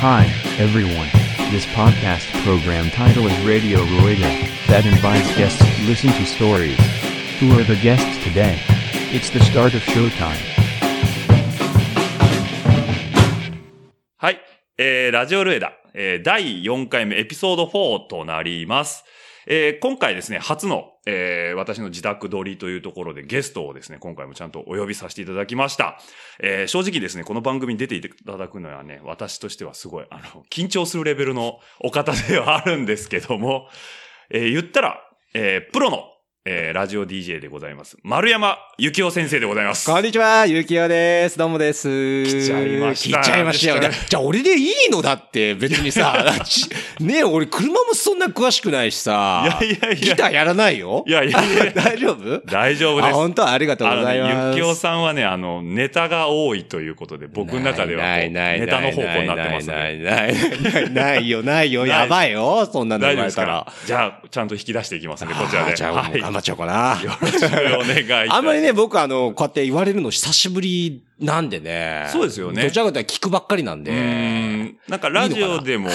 Hi, everyone. This podcast program title is Radio Rueda, that invites guests to listen to stories. Who are the guests today? It's the start of showtime. はい。えー、ラジオルエダ、えー、第4回目、エピソード4となります。 えー、今回ですね、初の、えー、私の自宅撮りというところでゲストをですね、今回もちゃんとお呼びさせていただきました。えー、正直ですね、この番組に出ていただくのはね、私としてはすごい、あの、緊張するレベルのお方ではあるんですけども、えー、言ったら、えー、プロの、えー、ラジオ DJ でございます。丸山幸雄先生でございます。こんにちは、ゆうきよです。どうもです。来ちゃいました来ちゃいましたよ。じゃあ、俺でいいのだって、別にさ、ち ねえ、俺、車もそんな詳しくないしさ、いやいやいやギターやらないよ？いやいやいや 大丈夫？あ、大丈夫です。本当ありがとうございます。ゆきおさんはね、あの、ネタが多いということで、僕の中ではネタの方向になってますね。ないないないないよ、ないよ。やばいよ、そんなの大丈夫言われた。らら。じゃあ、ちゃんと引き出していきますんで、こちらで。はい。っちゃおうかな。よろしくお願いいたします。あんまりね、僕あの、こうやって言われるの久しぶりなんでね。そうですよねどちらかというと聞くばっかりなんで。うーんなんかラジオでも、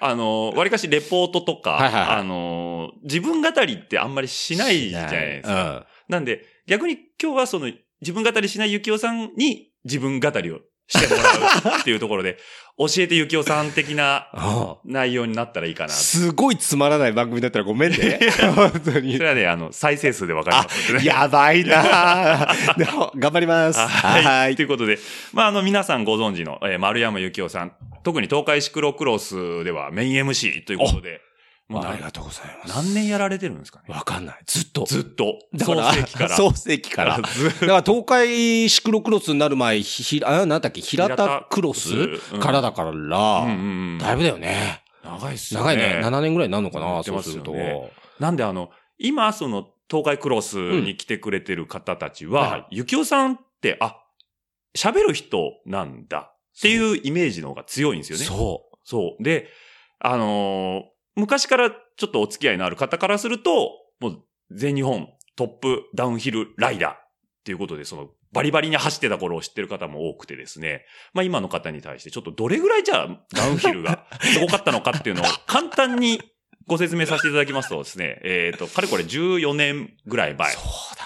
あの、わりかしレポートとか、はいはいはいあの、自分語りってあんまりしないじゃないですか。うん。なんで、逆に今日はその、自分語りしないゆきおさんに自分語りをしてもらうっていうところで、教えてゆきおさん的なあ内容になったらいいかな。そすごいつまらない番組だったらごめんね。本当にれ。はね、あの、再生数でわかりますね。やばいなぁでも頑張ります。はい。はいということで、まあ、あの、皆さんご存知の、えー丸山幸雄さん、特に東海シクロクロスではメイン MC ということで、もうなありがとうございます。何年やられてるんですかね？わかんない。ずっと。ずっと。だから、創世紀から。創世紀から。だずから東海シクロクロスになる前、ひ、ひあ、なんだっけ、平田クロスうんからだから、うんうんうんだいぶだよね。長いっすよね。長いね。7年ぐらいになるのかな、そうすると。なんであの、今その東海クロスに来てくれてる方たちは、ゆきおさんって、あ、喋る人なんだっていうイメージの方が強いんですよね。そそう。で、あのー昔からちょっとお付き合いのある方からすると、もう全日本トップダウンヒルライダーっていうことで、そのバリバリに走ってた頃を知ってる方も多くてですね。まあ今の方に対してちょっとどれぐらいじゃあダウンヒルが すごかったのかっていうのを簡単にご説明させていただきますとですね、えっ、と、かれこれ14年ぐらいう前。そうだね。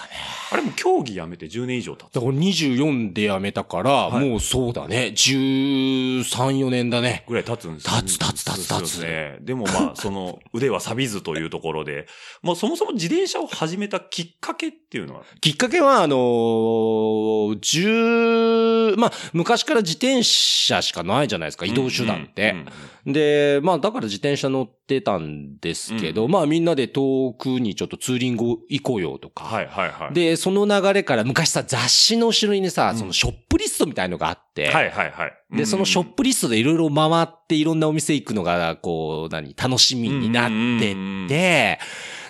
あれも競技やめて10年以上経つだ。から24で辞めたから、はいもうそうだね。13、4年だね。ぐらい経つんですよ経つ経つ経つ経つそうですね。でもまあ、その腕は錆びずというところで、もうそもそも自転車を始めたきっかけっていうのは、きっかけは、あのー、10、まあ、昔から自転車しかないじゃないですか、移動手段って。うんうんで、まあ、だから自転車乗ってたんですけど、まあ、みんなで遠くにちょっとツーリング行こうよとか。はいはいはい。で、その流れから昔さ、雑誌の後ろにさ、うんそのショップリストみたいのがあって、はいはいはい。で、そのショップリストでいろいろ回っていろんなお店行くのが、こう、何、楽しみになってって、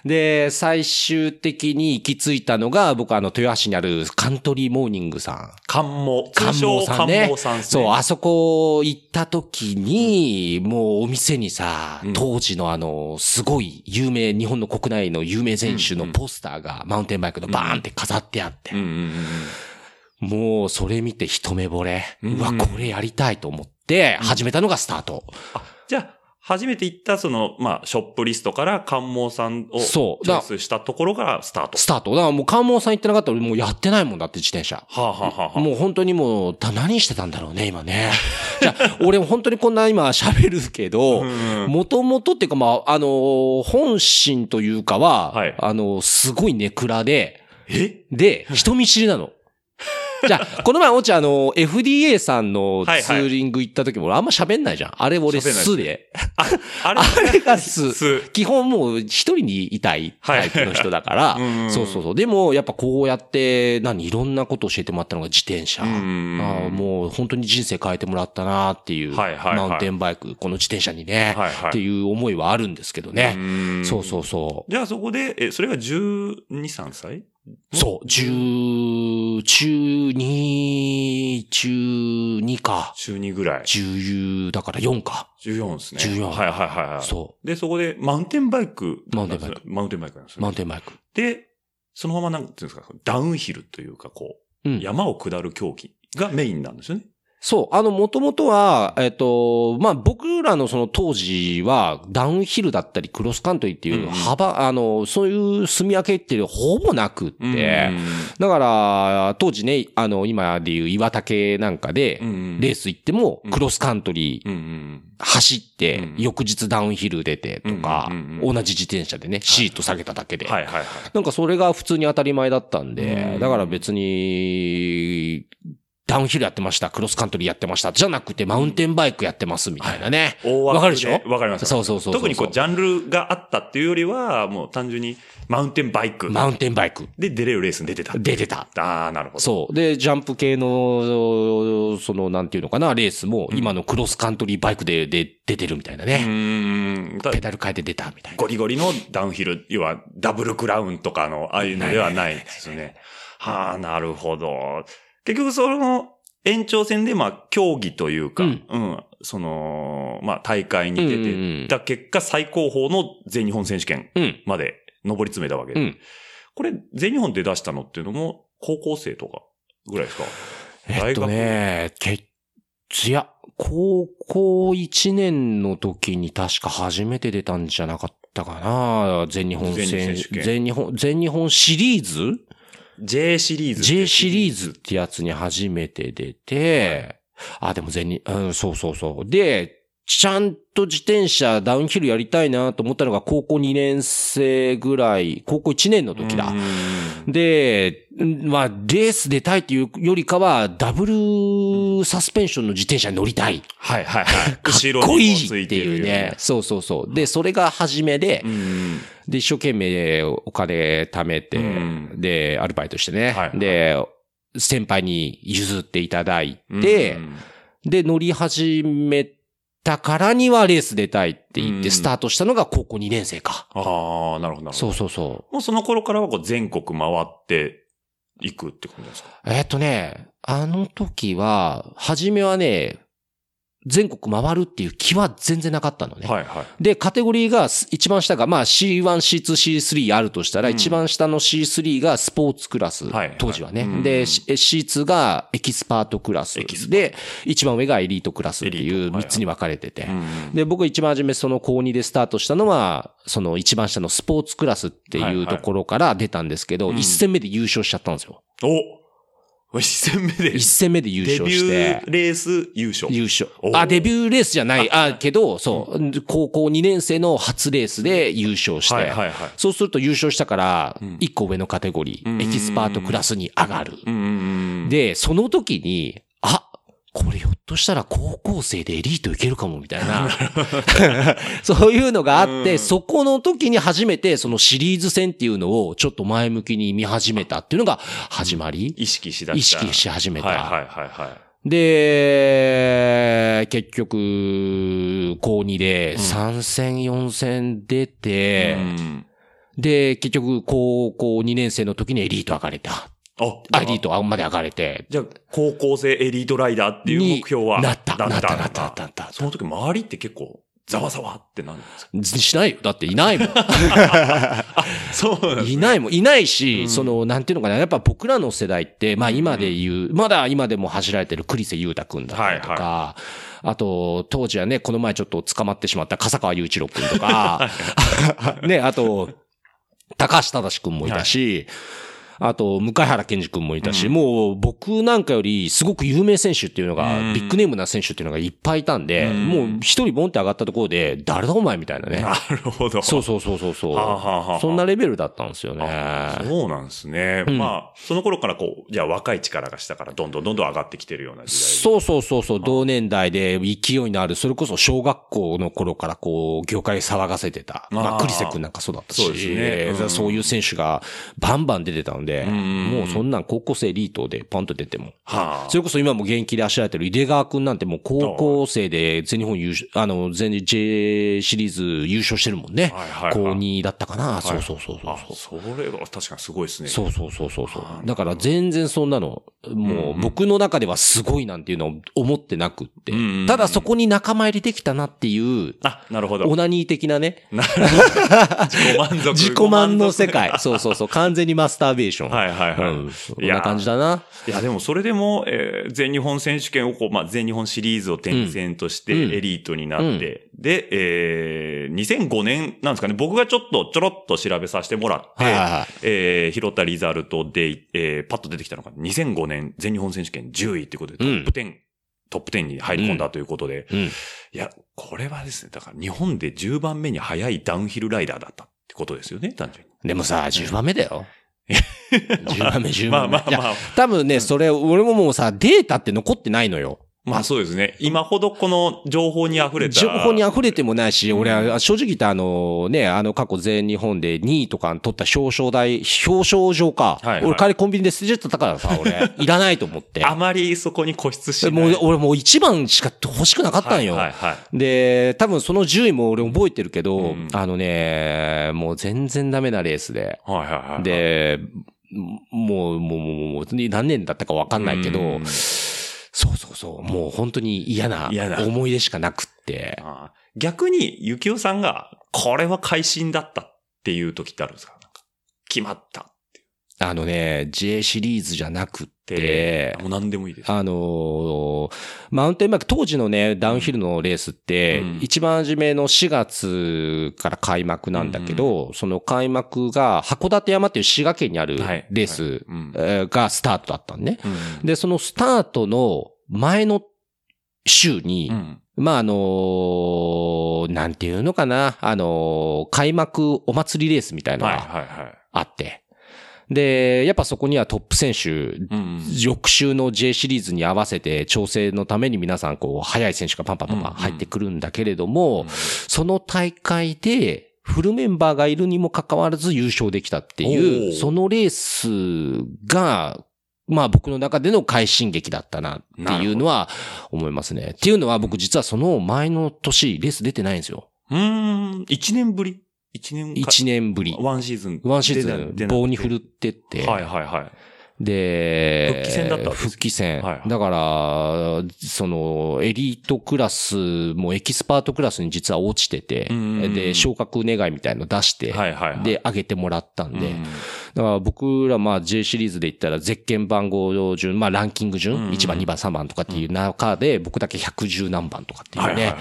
で、最終的に行き着いたのが、僕はあの、豊橋にあるカントリーモーニングさん。関門。関門さんね関門さんですね。そう、あそこ行った時に、もうお店にさ、うん当時のあの、すごい有名、日本の国内の有名選手のポスターが、マウンテンバイクのバーンって飾ってあって、うんうんうんうん。もうそれ見て一目惚れ。うわ、これやりたいと思って、始めたのがスタート。あ、じゃあ、初めて行ったその、まあ、ショップリストから関門さんをそうチョイスしたところからスタート。スタート。だからもう関門さん行ってなかったらもうやってないもんだって自転車。はあ、はあはあはあ、もう本当にもう、た何してたんだろうね、今ね。じゃあ、俺本当にこんな今喋るけど、うんもともとっていうか、まあ、あのー本心というかは、はいあのーすごいネクラで、え？で、人見知りなの。じゃあ、この前、おちあの、FDA さんのツーリング行った時も、俺あんま喋んないじゃん。あれ俺素で。あ、あれあれが素。す。基本もう一人にいたいタイプの人だから そうそうそう。でも、やっぱこうやって、何、いろんなこと教えてもらったのが自転車。うんああもう本当に人生変えてもらったなっていう、マウンテンバイク、この自転車にね、っていう思いはあるんですけどね。んそうそうそう。じゃあそこで、え、それが12、3歳？そう、十、中二、中二か。中2ぐらい。十、だから4か。14ですね。14はいはいはいはい。そで、そこで、マウンテンバイク。マウンテンバイク。マウンテンバイクなんですう。マウね。ンテンバイク。で、そのままなんていうんですか、ダウンヒルというか、こう、うん。山を下る競技がメインなんですよね。そう。あの、もともとは、えっ、と、まあ、僕らのその当時は、ダウンヒルだったり、クロスカントリーっていう幅、あの、そういう住み分けっていうほぼなくって、うんだから、当時ね、あの、今でいう岩竹なんかでうんうん、レース行っても、クロスカントリーうんうん走ってうん、翌日ダウンヒル出てとかうんうんうん、同じ自転車でね、シート下げただけで。はいはいはい。なんかそれが普通に当たり前だったんでう、ん。だから別に、ダウンヒルやってました、クロスカントリーやってました、じゃなくてマウンテンバイクやってますみたいなね。大枠わかるでしょ？わかります。そうそうそうそう特にこう、ジャンルがあったっていうよりは、もう単純にマウンテンバイクマウンテンバイク。で出れるレースに出てた。出てた。ああ、なるほど。そう。で、ジャンプ系の、その、なんていうのかな、レースも、今のクロスカントリーバイクで、で、出てるみたいなうね。ーん。たペダル変えて出たみたいな。ゴリゴリのダウンヒル、要はダブルクラウンとかの、ああいうのではないですよね。はあ、なるほど。結局その延長戦で、まあ、競技というか、ううんん、その、まあ、大会に出てた結果、最高峰の全日本選手権うん。まで上り詰めたわけで。うん。これ、全日本で出したのっていうのも、高校生とかぐらいですか？えっとね、け、いや、高校1年の時に確か初めて出たんじゃなかったかな。全日本選手権全日本、全日本シリーズ J シリーズ。J シリーズってやつに初めて出て、あ、でも全日、うん、そうそうそう。で、ちゃんと自転車ダウンヒルやりたいなと思ったのが高校2年生ぐらい、高校1年の時だう。んで、んまあ、レース出たいっていうよりかは、ダブルサスペンションの自転車に乗りたい。はいはいはい。かっこいいっていうね。そうそうそう。で、それが初めでう、ん。で、一生懸命お金貯めて、うんで、アルバイトしてね。はいで、先輩に譲っていただいて、うんで、乗り始めたからにはレース出たいって言っうんてスタートしたのが高校2年生か。ああ、なるほどなるほど。そうそうそう。もうその頃からはこう全国回っていくってことですか？えっとね、あの時は、初めはね、全国回るっていう気は全然なかったのね。はいはい。で、カテゴリーがす一番下が、まあ C1、C2、C3 あるとしたら、うん一番下の C3 がスポーツクラス。当時はね。うんで、C- C2 がエキスパートクラスで、一番上がエリートクラスっていうエリートはいはい3つに分かれてて。うんで、僕一番初めその高2でスタートしたのは、その一番下のスポーツクラスってはいうところから出たんですけど、うん一戦目で優勝しちゃったんですよ。お一戦目で一戦目で優デビ勝してュー。レース優勝。優勝あ、デビューレースじゃない。あ、けど、そう、高校2年生の初レースで優勝して、はいはいはい。そうすると優勝したからうん、1個上のカテゴリうんー、エキスパートクラスに上がる。うんうんうん。で、その時に、あ、これひょっとしたら高校生でエリートいけるかもみたいな。そういうのがあって、うんそこの時に初めてそのシリーズ戦っていうのをちょっと前向きに見始めたっていうのが始まり、意識しだした。意識し始めた。はいはいはいはい。で、結局、高2でうん3戦4戦出て、うんで、結局、高校2年生の時にエリート上がれた。あ、あエリートまで上がれて。じゃあ、高校生エリートライダーっていう目標は？になっただなったなったなったなったその時周りって結構、ざわざわってなるんですか？しないよ。だっていないもん。そういないもん。いないし、うんその、なんていうのかな。やっぱ僕らの世代って、まあ今で言う、まだ今でも走られてる栗瀬裕太くんだったりとか、あと、当時はね、この前ちょっと捕まってしまった笠川雄一郎くんとか、ね、あと、高橋正くんもいたし、あと、向原健二くんもいたし、うんもう僕なんかよりすごく有名選手っていうのが、うんビッグネームな選手っていうのがいっぱいいたんで、うんもう一人ボンって上がったところで、誰だお前みたいなね。なるほど。そうそうそうそうそう。はあはあはあそんなレベルだったんですよね。あそうなんですね。うんまあ、その頃からこう、じゃあ若い力がしたから、どんどんどんどん上がってきてるような時代。そうそうそうそう、同年代で勢いのある、それこそ小学校の頃からこう、業界騒がせてた。まあ、クリセ君なんかそうだったし、そうですねうんそういう選手がバンバン出てたので、うんもうそんなん高校生エリートでポンと出ても。はあ。それこそ今も現役で走られてる井出川くんなんてもう高校生で全日本優勝、あの、全日 J シリーズ優勝してるもんね。はいはいはい高2だったかな。いそうそうそうそうあ、それは確かにすごいですね。そうそうそうそうだから全然そんなの、もう僕の中ではすごいなんていうのを思ってなくってうん。ただそこに仲間入りできたなっていう、あ、なるほど。オナニー的なね、なるほど。自己満足。自己満の世界。そうそうそう。完全にマスターベーーション。はいはいはい。うん。そんな感じだな。いや、でもそれでも、えー全日本選手権をこう、まあ、全日本シリーズを転戦としてうんエリートになって、で、えー2005年なんですかね、僕がちょっとちょろっと調べさせてもらって、はいはいはい。えー拾ったリザルトで、えーパッと出てきたのが2005年全日本選手権10位ってことでトップ10、トップ10に入り込んだということで、うん。いや、これはですね、だから日本で10番目に速いダウンヒルライダーだったってことですよね、単純に。でもさ、10番目だよ。10番目、10番目。まあまあまあ。多分ね、それ、俺ももうさ、データって残ってないのよ。まあそうですね。今ほどこの情報に溢れた。情報に溢れてもないし、うん俺は正直言ってあのね、あの過去全日本で2位とか取った表彰台、表彰状か。はいはい俺帰りコンビニで捨てちゃったからさ、俺、いらないと思って。あまりそこに固執しない。もう、俺もう1番しか欲しくなかったんよ。はいはいはい。で、多分その10位も俺覚えてるけど、うんあのね、もう全然ダメなレースで。はいはいはい。、で、もう、もう、もう、何年だったかわかんないけど、うそうそうそう、もう本当に嫌な思い出しかなくって。逆に、ゆきおさんが、これは会心だったっていう時ってあるんですか決まったあのね、J シリーズじゃなくってて。、もう何でもいいです。あのーマウンテンバイク、当時のね、ダウンヒルのレースって、うん一番初めの4月から開幕なんだけど、その開幕が函館山っていう滋賀県にあるはいレースがスタートだったんね。うんで、そのスタートの前の週に、うんまあ、あのーなんていうのかな、あのー開幕お祭りレースみたいなのはいがはいはい。あって、で、やっぱそこにはトップ選手、うん翌週の J シリーズに合わせて調整のために皆さんこう、速い選手がパンパンパンパン入ってくるんだけれども、その大会で、フルメンバーがいるにもかかわらず優勝できたっていおう、ー。そのレースが、まあ僕の中での快進撃だったなっていうのは思いますね。っていうのは僕実はその前の年レース出てないんですよ。うーん、一年ぶり？一年か1年ぶり。ワンシーズン。ワンシーズン棒に振るってって。はいはいはい。で、復帰戦だった復帰戦。はいはいだから、その、エリートクラスもエキスパートクラスに実は落ちててで、昇格願いみたいの出して、はいはいはい。で、上げてもらったんで、うんだから僕らまあ J シリーズで言ったら、ゼッケン番号順、まあランキング順、うんうん1番、2番、3番とかっていう中で、僕だけ110何番とかっていうね。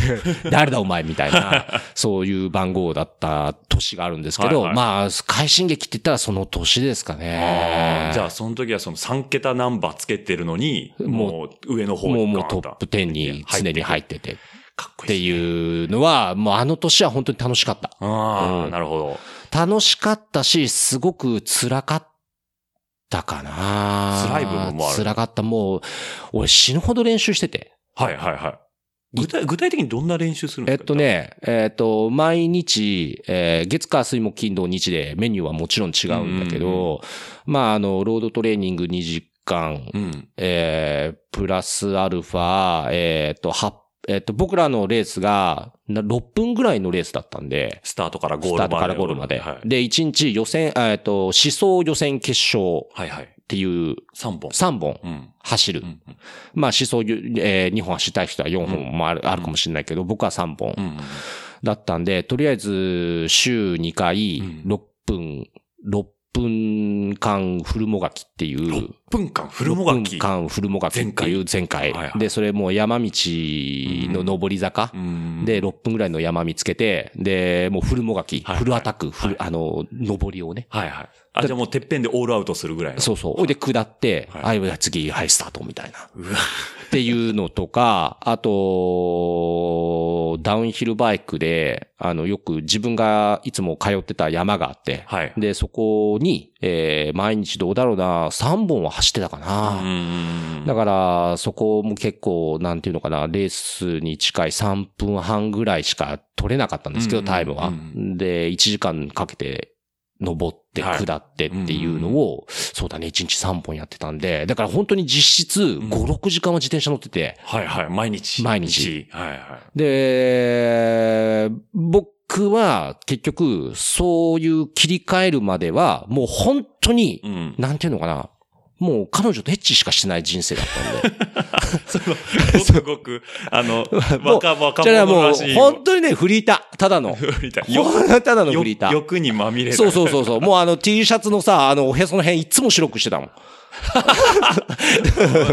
誰だお前みたいな、そういう番号だった年があるんですけど、はいはいまあ、快進撃って言ったらその年ですかあねー。じゃあ、その時はその3桁ナンバーつけてるのに、もう上の方にもうトップ10に常に入っててっかっこいい。ていうのは、もうあの年は本当に楽しかった。ああ、うんなるほど。楽しかったし、すごく辛かったかな辛い部分もある辛かった。もう、俺死ぬほど練習してて。はいはいはい。具体具体的にどんな練習するんですか？えっと。ね、えっと、毎日、えー月火水木金土日でメニューはもちろん違うんだけど、まあ、あの、ロードトレーニング2時間、うん。えー、プラスアルファ、えっと、はえっと、僕らのレースが、な6分ぐらいのレースだったんで、スタートからゴールまで。スタートからゴールまで。はい。で、1日予選、えっと、思想予選決勝はいはい。っていう3本。3本うん。走る。うんうんまあ、思想、えー、2本走りたい人は4本もある,、あるかもしれないけど、僕は3本うん。だったんで、とりあえず週2回うん6分、6分間フルもがきっていう、6分間フルもがき。6分間フルもがきっていう前回。はいはいで、それもう山道の上り坂。うんで、6分ぐらいの山見つけて、で、もうフルもがき、はいフルアタック、フル、はいあの、上りをね。はいはい。あ、じゃあもうてっぺんでオールアウトするぐらいの。そうそう。ほいで下って、はいはい、次、はい、スタートみたいな。うわ。っていうのとか、あと、ダウンヒルバイクで、あの、よく自分がいつも通ってた山があって、はい。で、そこに、えー、毎日どうだろうな、3本は走ってたかうな。んだから、そこも結構、なんていうのかな、レースに近い3分半ぐらいしか取れなかったんですけど、うんタイムはうん。で、1時間かけて、登って、はい下ってっていうのを、そうだね、1日3本やってたんで、だから本当に実質5、6時間は自転車乗ってて、はいはい。毎日。毎日。はいはい。で、僕は結局、そういう切り替えるまでは、もう本当にう、ん。なんていうのかな、もう彼女とエッチしかしてない人生だったんで。その、ごくごく、あの、若、若じゃあもう者らしい。本当にね、フリーター。ただの。フリーター。ただのフリーター。欲にまみれたそうそうそうそう。もうあの T シャツのさ、あのおへその辺いつも白くしてたもん。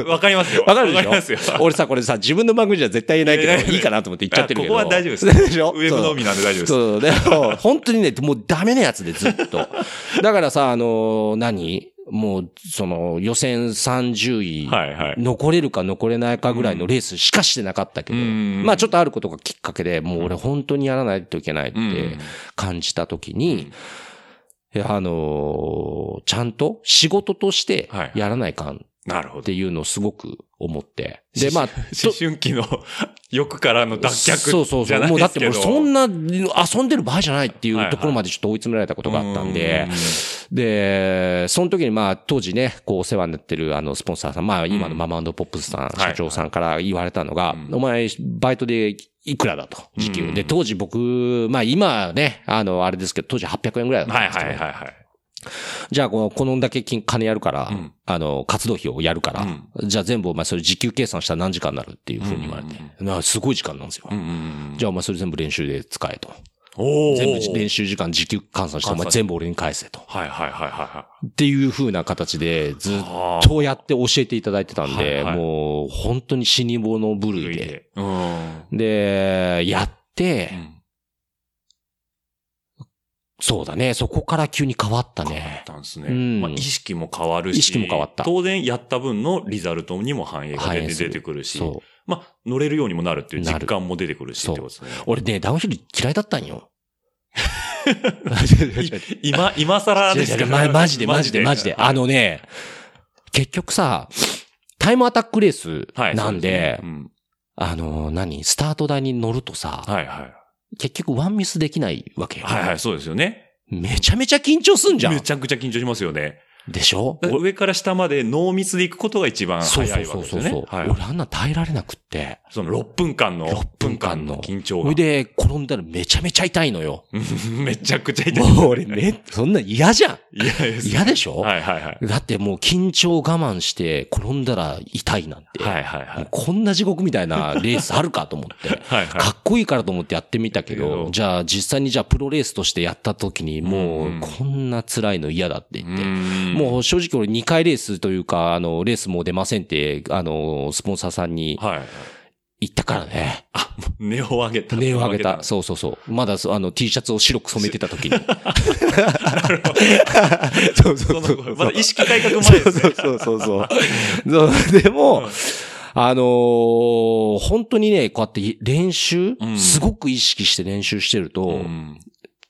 わかりますよ。わかるでしょ？ますよ。俺さ、これさ、自分の番組じゃ絶対言えないけど、いやいかなと思って言っちゃってるけど。あここは大丈夫ですでしょ？ウェブのみなんで大丈夫です。そう、でも、本当にね、もうダメなやつでずっと。だからさ、あの、何？もう、その、予選30位、はいはい。残れるか残れないかぐらいのレースしかしてなかったけど、うんまあちょっとあることがきっかけで、もう俺本当にやらないといけないってうん感じたときに、いやあのーちゃんと仕事としてはいやらないかんって。いうのをすごく思って。で、まあ、思春期の 欲からの脱却そうそうそう。もうだって。もうそんな遊んでる場合じゃないっていはいうはいところまでちょっと追い詰められたことがあったんでう、で、その時にまあ当時ね、こうお世話になってるあのスポンサーさん、まあ今のママポップスさん、い社長さんから言われたのが、うんお前バイトでいくらだと、時給。うんで、当時僕、まあ今ね、あのあれですけど、当時800円ぐらいだったはいんですよ。はいはいはい。じゃあこの、このだけ金金やるから、うんあの、活動費をやるから、じゃあ全部お前それ時給計算したら何時間になるっていうふうに言われて、なすごい時間なんですよ。うんうんうんじゃあお前それ全部練習で使えと。全部練習時間時給換算してお前全部俺に返せと。はいはいはいはっていう風な形でずっとやって教えていただいてたんで、はいはいもう本当に死に物い。狂いで。うん。で、やって、うんそうだね、そこから急に変わった変わっね。たんですね。うんまあ、意識も変わるし。意識も変わった当然、やった分のリザルトにも反映が出ててくるし。そう。まあ、乗れるようにもなるっていう実感も出てくるしそうってことですね。俺ね、ダウンヒル嫌いだったんよ。今、今更ですけど。まマジでマジでマジで。あ、のね、結局さ、タイムアタックレースはいなんで、そうすねうんあの、何？スタート台に乗るとさ、はいはい。結局ワンミスできないわけよ。はいはい、そうですよね。めちゃめちゃ緊張すんじゃんめ。ちゃくちゃ緊張しますよね。でしょ？上から下までノーミスで行くことが一番そう早そうそうそういわけですよね。はい俺あんな耐えられなくって。その6分間の、6分間の緊張がそれ。で、転んだらめちゃめちゃ痛いのよ。めちゃくちゃ痛い。もう俺め、そんな嫌じゃん。いやです嫌でしょ？はいはいはい。だってもう緊張我慢して転んだら痛いなんて。はいはいはい。こんな地獄みたいなレースあるかと思って。はいはい。かっこいいからと思ってやってみたけけどど、じゃあ実際にじゃあプロレースとしてやった時にもうんうこんな辛いの嫌だって言って。ももう正直俺2回レースというか、あの、レースもう出ませんって、あの、スポンサーさんにう、はい。言ったからね。あ、値を上げた。値を上げた。値そうそうそう。まだそあの T シャツを白く染めてた時に。そうそのまだ意識改革前そうですね。そうそうそうそう。でも、あのー本当にね、こうやって練習、うんすごく意識して練習してると、うん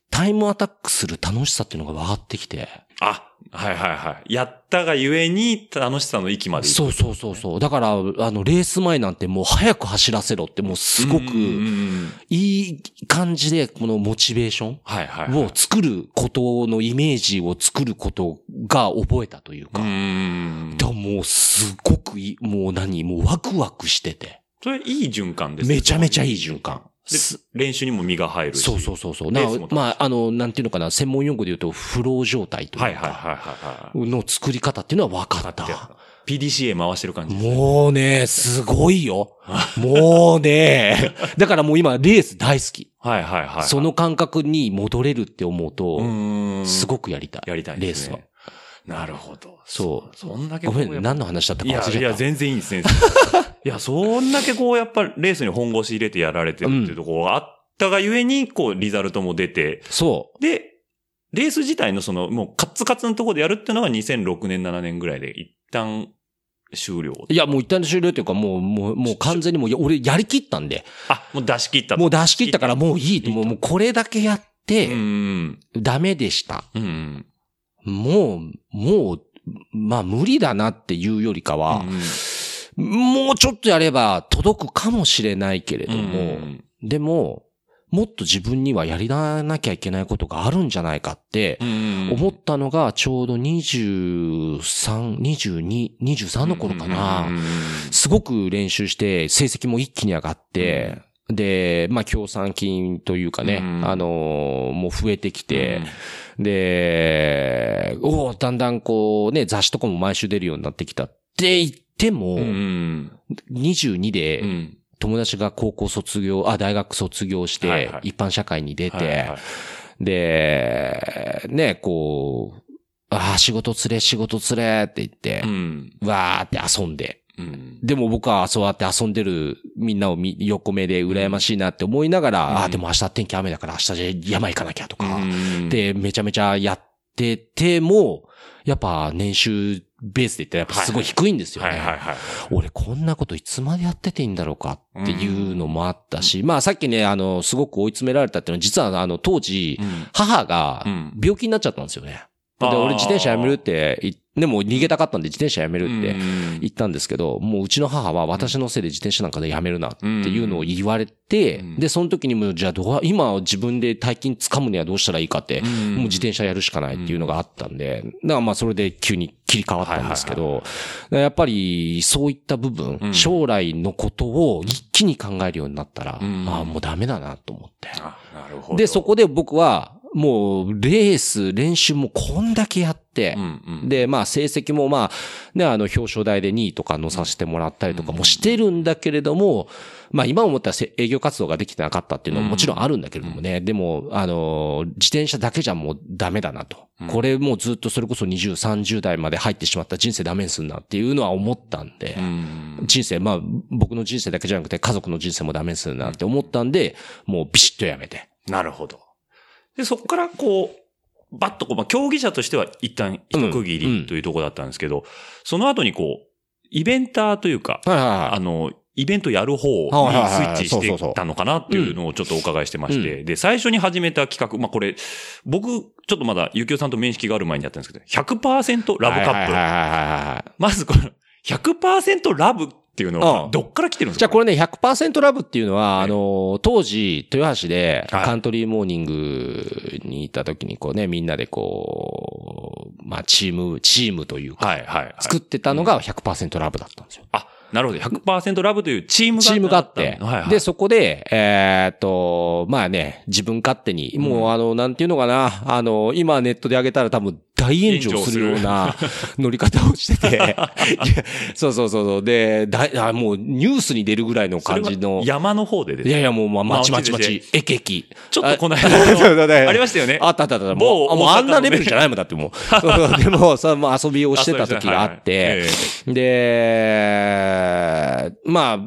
タイムアタックする楽しさっていうのが分かってきて。あ、はいはいはい。やったがゆえに楽しさの域までそうそうそうそう。だから、あの、レース前なんてもう早く走らせろってもうすごくいい感じでこのモチベーションはいはいはい。を作ることのイメージを作ることが覚えたというか。うんでももうすごくいい、もう何もうワクワクしてて。それいい循環ですねめちゃめちゃいい循環。で、練習にも身が入るし。そうそうそうそう。なまあ、あの、なんていうのかな、専門用語で言うと、フロー状態というか、はいはいはいはいはい。の作り方っていうのは分かった。PDCA 回してる感じね。もうね、すごいよ。もうね、だからもう今、レース大好き。はいはいはい。その感覚に戻れるって思うと、うん、すごくやりたい。やりたいレースは。。なるほど。そうそんだけごめん、何の話だったかいや、忘れちゃった。いや、全然いいんですね。いや、そんだけこう、やっぱレースに本腰入れてやられてるっていうところがあったがゆえに、こう、リザルトも出て、そで、レース自体のその、もうカッツカツのところでやるっていうのが2006年、7年ぐらいで一旦終了。う。いや、もう一旦終了というか、もう、もう、もう完全にもう、俺やりきったんで、あ、もう出し切ったともう出し切ったからもういいと、もう、もうこれだけやっうて、ん。ダメでした。うん。もう、もう、まあ無理だなっていうよりかは、もうちょっとやれば届くかもしれないけれども、うんでも、もっと自分にはやりなきゃいけないことがあるんじゃないかってうん思ったのがちょうど23、22、23の頃かな。うんすごく練習して成績も一気に上がって、で、まあ、協賛金というかね、うんあのーもう増えてきて、で、おーだんだんこうね、雑誌とかも毎週出るようになってきたって言っても、うん。22うでん。友達が高校卒業、あ、大学卒業して、一般社会に出て、はいはいで、ね、こう、あー仕事つれ、仕事つれって言ってう、ん。わーって遊んで、うん。でも僕はそうやって遊んでるみんなを見横目で羨ましいなって思いながら、うんああ、でも明日天気雨だから明日じゃ山行かなきゃとか、うん、で、めちゃめちゃやってても、やっぱ年収ベースで言ったらやっぱすごい低いんですよね。はいはいはい。俺こんなこといつまでやってていいんだろうかっていうのもあったし、まあさっきね、あの、すごく追い詰められたっていうのは実はあの当時、うん母がうん病気になっちゃったんですよね。で、俺自転車やめるって言っでも逃げたかったんで自転車やめるってうん。言ったんですけど、もううちの母は私のせいで自転車なんかでやめるなっていうのを言われて、うん。で、その時にもうじゃあどう、今自分で大金掴むにはどうしたらいいかって、うん。もう自転車やるしかないっていうのがあったんで、だからまあそれで急に切り替わったんですけど、やっぱりそういった部分、うん。将来のことを一気に考えるようになったら、うん。ああ、もうダメだなと思って。あ、なるほど。で、そこで僕は、もう、レース、練習もこんだけやって、うんうん、で、まあ、成績もまあ、ね、あの、表彰台で2位とか乗させてもらったりとかもしてるんだけれども、まあ、今思ったらせ営業活動ができてなかったっていうのはもちろんあるんだけれどもね、でも、あの、自転車だけじゃもうダメだなと。うんこれもうずっとそれこそ20、30代まで入ってしまった人生ダメにすんなっていうのは思ったんで、うん人生、まあ、僕の人生だけじゃなくて家族の人生もダメにするなって思ったんで、もうビシッとやめて。なるほど。で、そこからこう、バッとこう、まあ、競技者としては一旦一区切うんうん。りというところだったんですけど、その後にこう、イベンターというか、はいはいはい。あの、イベントやる方にスイッチしてたのかなっていうのをちょっとお伺いしてまして、で、最初に始めた企画、まあ、これ、僕、ちょっとまだ、ゆきおさんと面識がある前にやったんですけど、100%ラブカップ。まずこの、100%ラブっていうのは、うん。どっから来てるんですか？じゃあこれね、100%ラブっていうのは、はい。あの、当時、豊橋で、はい。カントリーモーニングにいた時に、こうね、みんなでこう、まあ、チーム、チームというか。作ってたのが100%ラブだったんですよ。あ、なるほど。100%ラブというチームがチームがあって、はいはい、で、そこで、えーっと、まあね、自分勝手に、もうあの、なんていうのかな、あの、今ネットで上げたら多分大炎上するような乗り方をしてて、そうそうそうそう、で、だいあもうニュースに出るぐらいの感じの。山の方でですいやいやもう、まあ、まちまちままあち、駅駅。ちょっとこのあ間 ありましたよね。あったあったあった。も某う、あもうあんなレベルじゃないもんだってもう。そうそう。でも、それも遊びをしてた時があっあて、で、まあ、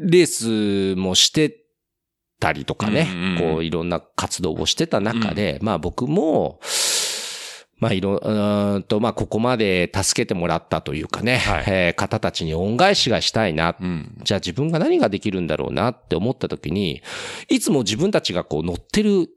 レースもしてたりとかね、うんうんうん。こういろんな活動をしてた中で、まあ僕も、まあいろ、うーんと、まあここまで助けてもらったというかね、はいえー方たちに恩返しがしたいなうん。じゃあ自分が何ができるんだろうなって思った時に、いつも自分たちがこう乗ってる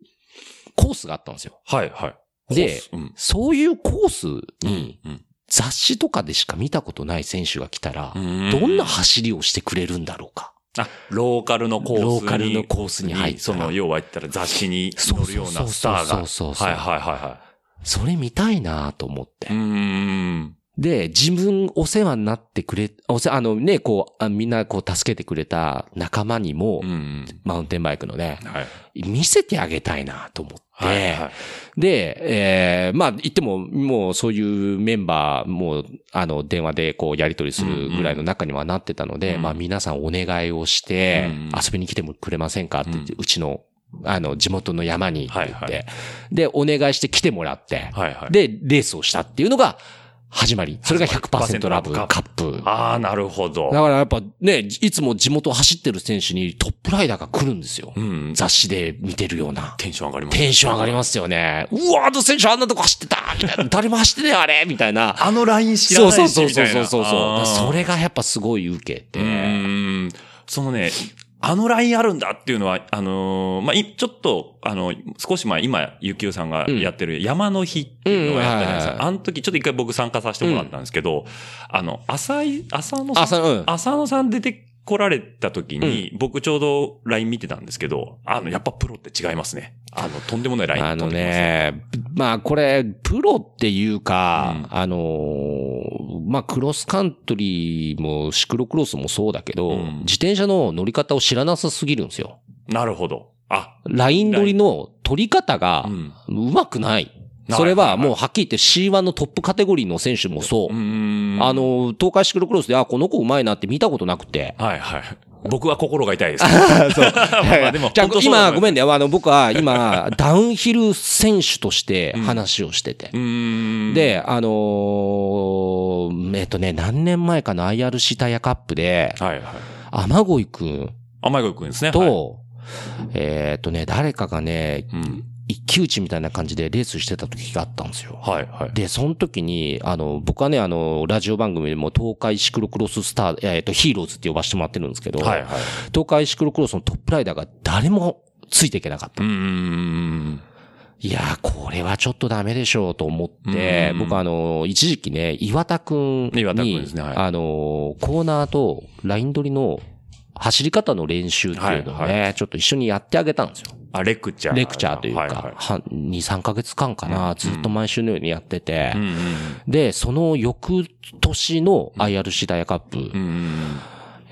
コースがあったんですよ。はいはい。でうん。そういうコースにうん。雑誌とかでしか見たことない選手が来たら、うんどんな走りをしてくれるんだろうか。あ、ローカルのコースに。ローカルのコースに入ったらその、要は言ったら雑誌に載るようなスターが。そうそうそうそうはいはいはいはそれ見たいなと思って。で、自分お世話になってくれ、お世あのね、こうあ、みんなこう助けてくれた仲間にも、うん。マウンテンバイクのね、はい。見せてあげたいなと思って、はいはい。で、えーまあ言っても、もうそういうメンバー、もう、あの、電話でこうやり取りするぐらいの中にはなってたので、うんまあ皆さんお願いをして、うん遊びに来てもくれませんかって言って、ううちの、あの、地元の山にって言って、はいはで、お願いして来てもらって、はいはい。で、レースをしたっていうのが始まり。それが100%ラブ100%カップ。ああ、なるほどだ。からやっぱね、いつも地元を走ってる選手にトップライダーが来るんですよ。うん。雑誌で見てるような。テンション上がります。テンション上がりますよね。うわ、あの選手あんなとこ走ってたみたいな。誰も走ってねえあれみたいな。あのライン知らないしそうそうそうそうそうそう。それがやっぱすごい受けて。うーんそのね、あのラインあるんだっていうのは、あのーまあ、いちょっと、あの、少し前、今、ゆきおさんがやってる山の日っていうのをやったじゃないですか。あの時、ちょっと一回僕参加させてもらったんですけど、あの、浅井、浅野さん。浅野さん出て来られた時に、僕ちょうど LINE 見てたんですけど、あの、やっぱプロって違いますね。あの、とんでもない LINE あのね。ね、まあこれ、プロっていうか、うんあのーまあクロスカントリーもシクロクロスもそうだけど、うん自転車の乗り方を知らなさすぎるんですよ。なるほど。あ、ライン取りの取り方がうん。うまくない。はいそれはもうはっきり言って C1 のトップカテゴリーの選手もそう。んあ、の、東海シクロクロスで、あ、この子うまいなって見たことなくて。はいはい。僕は心が痛いです。そう。まあでもじゃ今、ごめんね。あの、僕は今、ダウンヒル選手として話をしてて。うーん、で、あのーえっとね、何年前かの IRC タイヤカップで、はいはい。天恋くん甘いくんですね。はい、と、えっとね、誰かがね、うん。一騎打ちみたいな感じでレースしてた時があったんですよ。はいはい。で、その時に、あの、僕はね、あの、ラジオ番組でも東海シクロクロススター、えっと、ヒーローズって呼ばせてもらってるんですけど、はいはい。東海シクロクロスのトップライダーが誰もついていけなかった。うーん。いやー、これはちょっとダメでしょうと思ってう、ん僕あの、一時期ね、岩田くんに、岩田くんですねはいあの、コーナーとライン取りの走り方の練習っていうのをね、はいちょっと一緒にやってあげたんですよ。あ、レクチャー。レクチャーというか、はいはい。は2、3ヶ月間かな、うん。ずっと毎週のようにやってて、うん。うん。で、その翌年の IRC ダイヤカップ、うん。うん。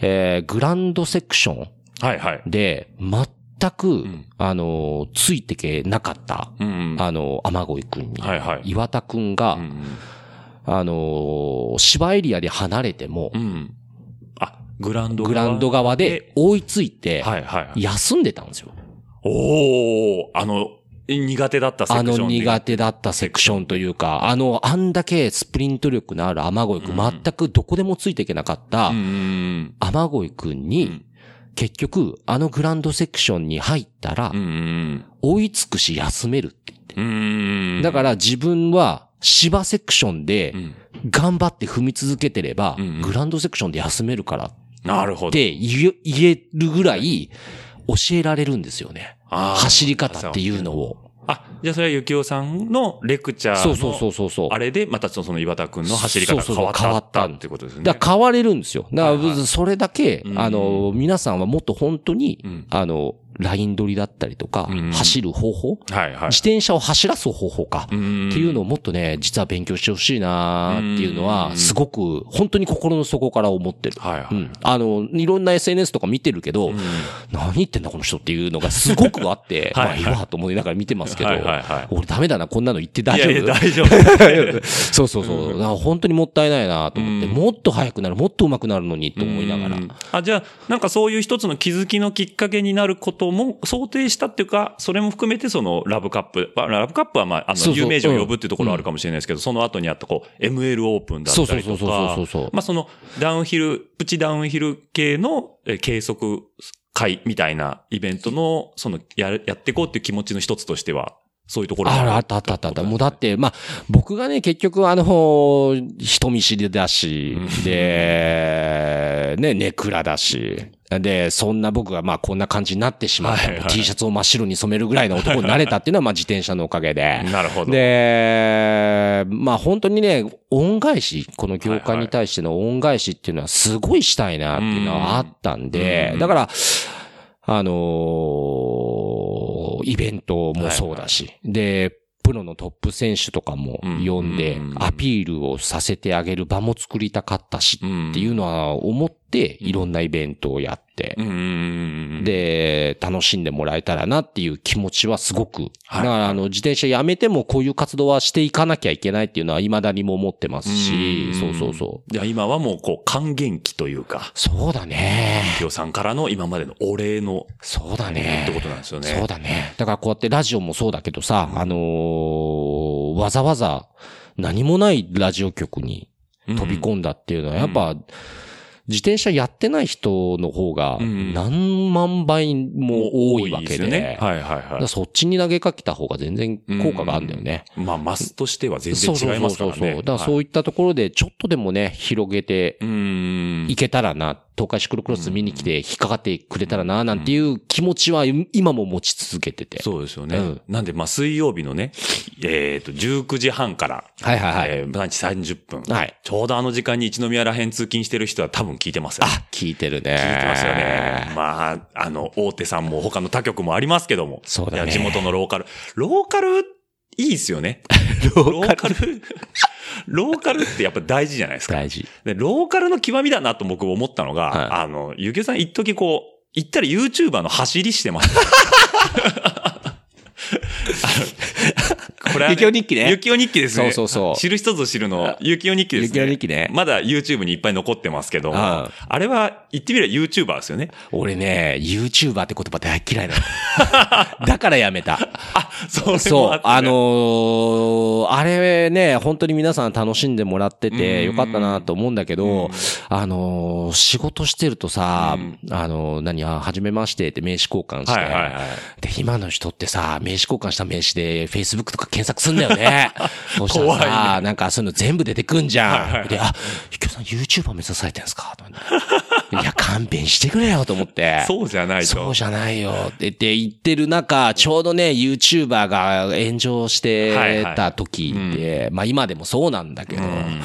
えーグランドセクションはいはい。で、全く、ん。あの、ついてけなかった、うん。うん。あの、天恋くんに、はいはい。岩田くんが、うん。あのー芝エリアで離れてもう、ん。あ、グランドグランド側で追いついて、はいはいはい。休んでたんですよ。おー、あの、苦手だったセクあションでの苦手だったセクションというか、あの、あんだけスプリント力のある天恋くん、うん全くどこでもついていけなかったうんうん天恋くんうにん、結局、あのグランドセクションに入ったら追いつくし休めるって言って。だから自分は芝セクションでうん、頑張って踏み続けてればグランドセクションで休めるからなるほど。って言えるぐらい教えられるんですよね。走り方っていうのを。あ、じゃあそれはゆきおさんのレクチャーの。そうそうそうそうそう。あれで、またその岩田くんの走り方が変わった変わったってことですね。だ変われるんですよ。だからそれだけ、うんあの、皆さんはもっと本当に、うんあの、ライン取りだったりとか、うん走る方法、はいはい。自転車を走らす方法か、っていうのをもっとね、実は勉強してほしいなーっていうのうは、んすごく、本当に心の底から思ってる。はいはい。うん。あの、いろんな SNS とか見てるけど、うん何言ってんだこの人っていうのがすごくあって、はいまあいいわと思いながら見てますけど、はいはいはい俺ダメだな、こんなの言って大丈夫？いやいや、大丈夫。そうそうそう。だから本当にもったいないなと思って、うんもっと速くなる、もっと上手くなるのにと思いながら。うんあ、じゃあ、なんかそういう一つの気づきのきっかけになることも想定したっていうか、それも含めてそのラブカップ、まあラブカップはまあ、あの、有名人を呼ぶっていうところはあるかもしれないですけど、その後にあったこう、ML オープンだったりとそうそうそうかまあその、ダウンヒル、プチダウンヒル系のえー計測会みたいなイベントの、その、やる、やっていこうっていう気持ちの一つとしては、そういうところがあら、あったあったあったあった。もうだって、まあ、僕がね、結局あの、人見知りだし、で、ね、ネクラだし、で、そんな僕がまあこんな感じになってしまった。はいはい T シャツを真っ白に染めるぐらいの男になれたっていうのはまあ自転車のおかげで。なるほど。で、まあ本当にね、恩返し、この業界に対しての恩返しっていうのはすごいしたいなっていうのはあったんでう、んだから、あのーイベントもそうだし、で、プロのトップ選手とかも呼んでうん、アピールをさせてあげる場も作りたかったしうんっていうのは思って、いろんなイベントをやって、うんうんうん、で、楽しんでもらえたらなっていう気持ちはすごく。はいだから、あの、自転車やめてもこういう活動はしていかなきゃいけないっていうのは未だにも思ってますし、そうそうそう。じゃあ今はもうこう還元期というか、そうだね。きよさんからの今までのお礼のそうだっねて。ことなんですよね。そうだね。だからこうやってラジオもそうだけどさ、あのーわざわざ何もないラジオ局に飛び込んだっていうのは、やっぱ、自転車やってない人の方がうん何万倍も多いわけで、すよね。はいはいはそっちに投げかけた方が全然効果があるんだよね。い。まあ、マスとしては全そうそう然違いますからね。そうそうそう。だからそういったところでちょっとでもね、広げてう。うん。いけたらなっ東海シクロクロス見に来て引っかかってくれたらな、なんていう気持ちは今も持ち続けてて。そうですよね。うんなんで、まあ、水曜日のね、えっ、と、19時半から、はいはいはい。えー、ランチ30分。はい。ちょうどあの時間に一宮ら辺通勤してる人は多分聞いてますよね。あ、聞いてるね。聞いてますよね。まあ、あの、大手さんも他の他局もありますけども。そうだね地元のローカル。ローカル、いいっすよね。ロローカル、ローカルってやっぱ大事じゃないですか。大事。で、ローカルの極みだなと僕思ったのが、はいあの、ゆきおさん一時こう、行ったら YouTuber の走りしてます。これはねゆきお日記ねゆきお日記ですね。そうそうそう知る人ぞ知るの、ゆきお日記ですね。ゆきお日記ねまだ YouTube にいっぱい残ってますけども、うんあれは言ってみれば YouTuber ですよね。俺ね、YouTuber って言葉大嫌いなの。だからやめた。あ、それもそうあのーあれね、本当に皆さん楽しんでもらっててうんよかったなと思うんだけど、うんあのー仕事してるとさ、うんあのー何、あ、はじめましてって名刺交換して、はいはいはい。で、今の人ってさ、名刺交換した名刺で Facebook とか検索すんだよね。そうしたらさ、ねなんかそういうの全部出てくんじゃん。はいはいはいで、あ、ゆきおさん YouTuber 目指されてんすか？と いや、勘弁してくれよと思って。そうじゃないと。そうじゃないよって言って言ってる中、ちょうどね、YouTuber が炎上してた時で、まあ今でもそうなんだけど、うん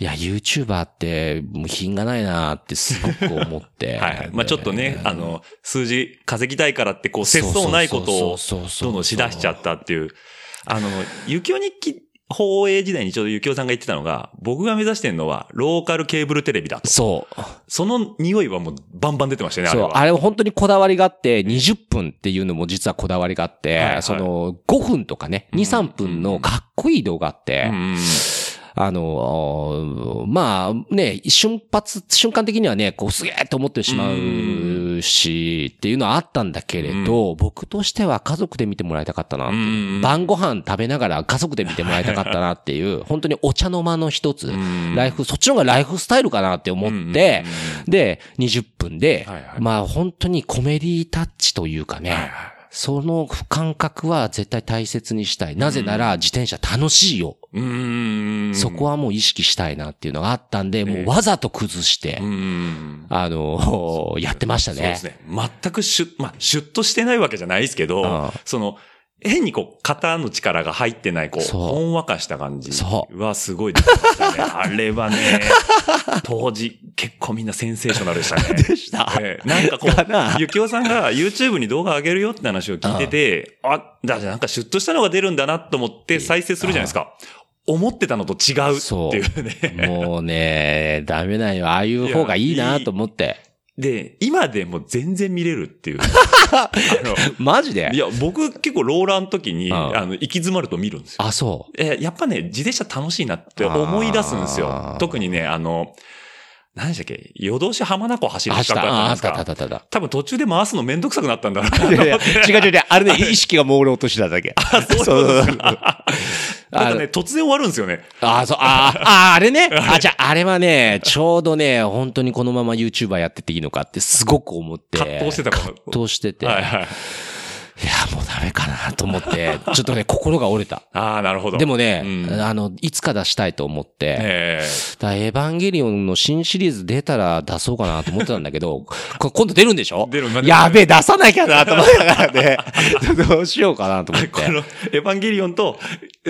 いや、YouTuber って、もう品がないなってすごく思って。はいはい。まあちょっとね、あの、数字稼ぎたいからって、こう、節操ないことを、そうそうそうそうどんどんしだしちゃったっていう。あの、ゆきお日記、放映時代にちょうどゆきおさんが言ってたのが、僕が目指してるのは、ローカルケーブルテレビだと。そう。その匂いはもうバンバン出てましたね、あれそう、は。あれは本当にこだわりがあって、20分っていうのも実はこだわりがあって、はいはいその、5分とかね、2、3分のかっこいい動画あって、うんうんあの、まあね、瞬発、瞬間的にはね、こうすげえと思ってしまうし、っていうのはあったんだけれど、僕としては家族で見てもらいたかったな晩ご飯食べながら家族で見てもらいたかったなっていう、本当にお茶の間の一つ、ん。ライフ、そっちの方がライフスタイルかなって思って、で、20分で、まあ本当にコメディタッチというかね、その感覚は絶対大切にしたい。なぜなら自転車楽しいよ。うーん。そこはもう意識したいなっていうのがあったんで、もええうわざと崩してう、ん。あの、やってましたねそうです。ね。全くシュッ、まあ、シュッとしてないわけじゃないですけど、うんその、変にこう、肩の力が入ってない、こう、ほんわかした感じそはすごい出てましたね。あれはね、当時、結構みんなセンセーショナルでしたね。でした。ええなんかこう、ゆきおさんが YouTube に動画上げるよって話を聞いてて、あ、だなんかシュッとしたのが出るんだなと思って再生するじゃないですか。思ってたのと違うっていうね。もうね、ダメなんよ。ああいう方がいいなと思って。で、今でも全然見れるっていう。あ のマジで？いや、僕結構ローラーの時に、うんあの、行き詰まると見るんですよ。あ、そう。えーやっぱね、自転車楽しいなって思い出すんですあよー。特にね、あの、何でしたっけ？夜通し浜名湖走るあした、企画だあったんですかあったあったあった多分途中で回すのめんどくさくなったんだろうた。いやいや。違う違う違う。あれね、意識が朦朧としただけ。あ、そうそうそう。なんかね、突然終わるんですよね。あ、そう、あーあー、あれね？あ、じゃあ、あれはね、ちょうどね、本当にこのまま YouTuber やってていいのかってすごく思って。葛藤してたから葛藤してて。はいはい。いや、もうダメかなと思って、ちょっとね、心が折れた。ああ、なるほど。でもね、うんあの、いつか出したいと思って、えだエヴァンゲリオンの新シリーズ出たら出そうかなと思ってたんだけど、こ今度出るんでしょ？出るまあやべえ、出さなきゃなと思ってたからね。どうしようかなと思っえこて。の、エヴァンゲリオンと、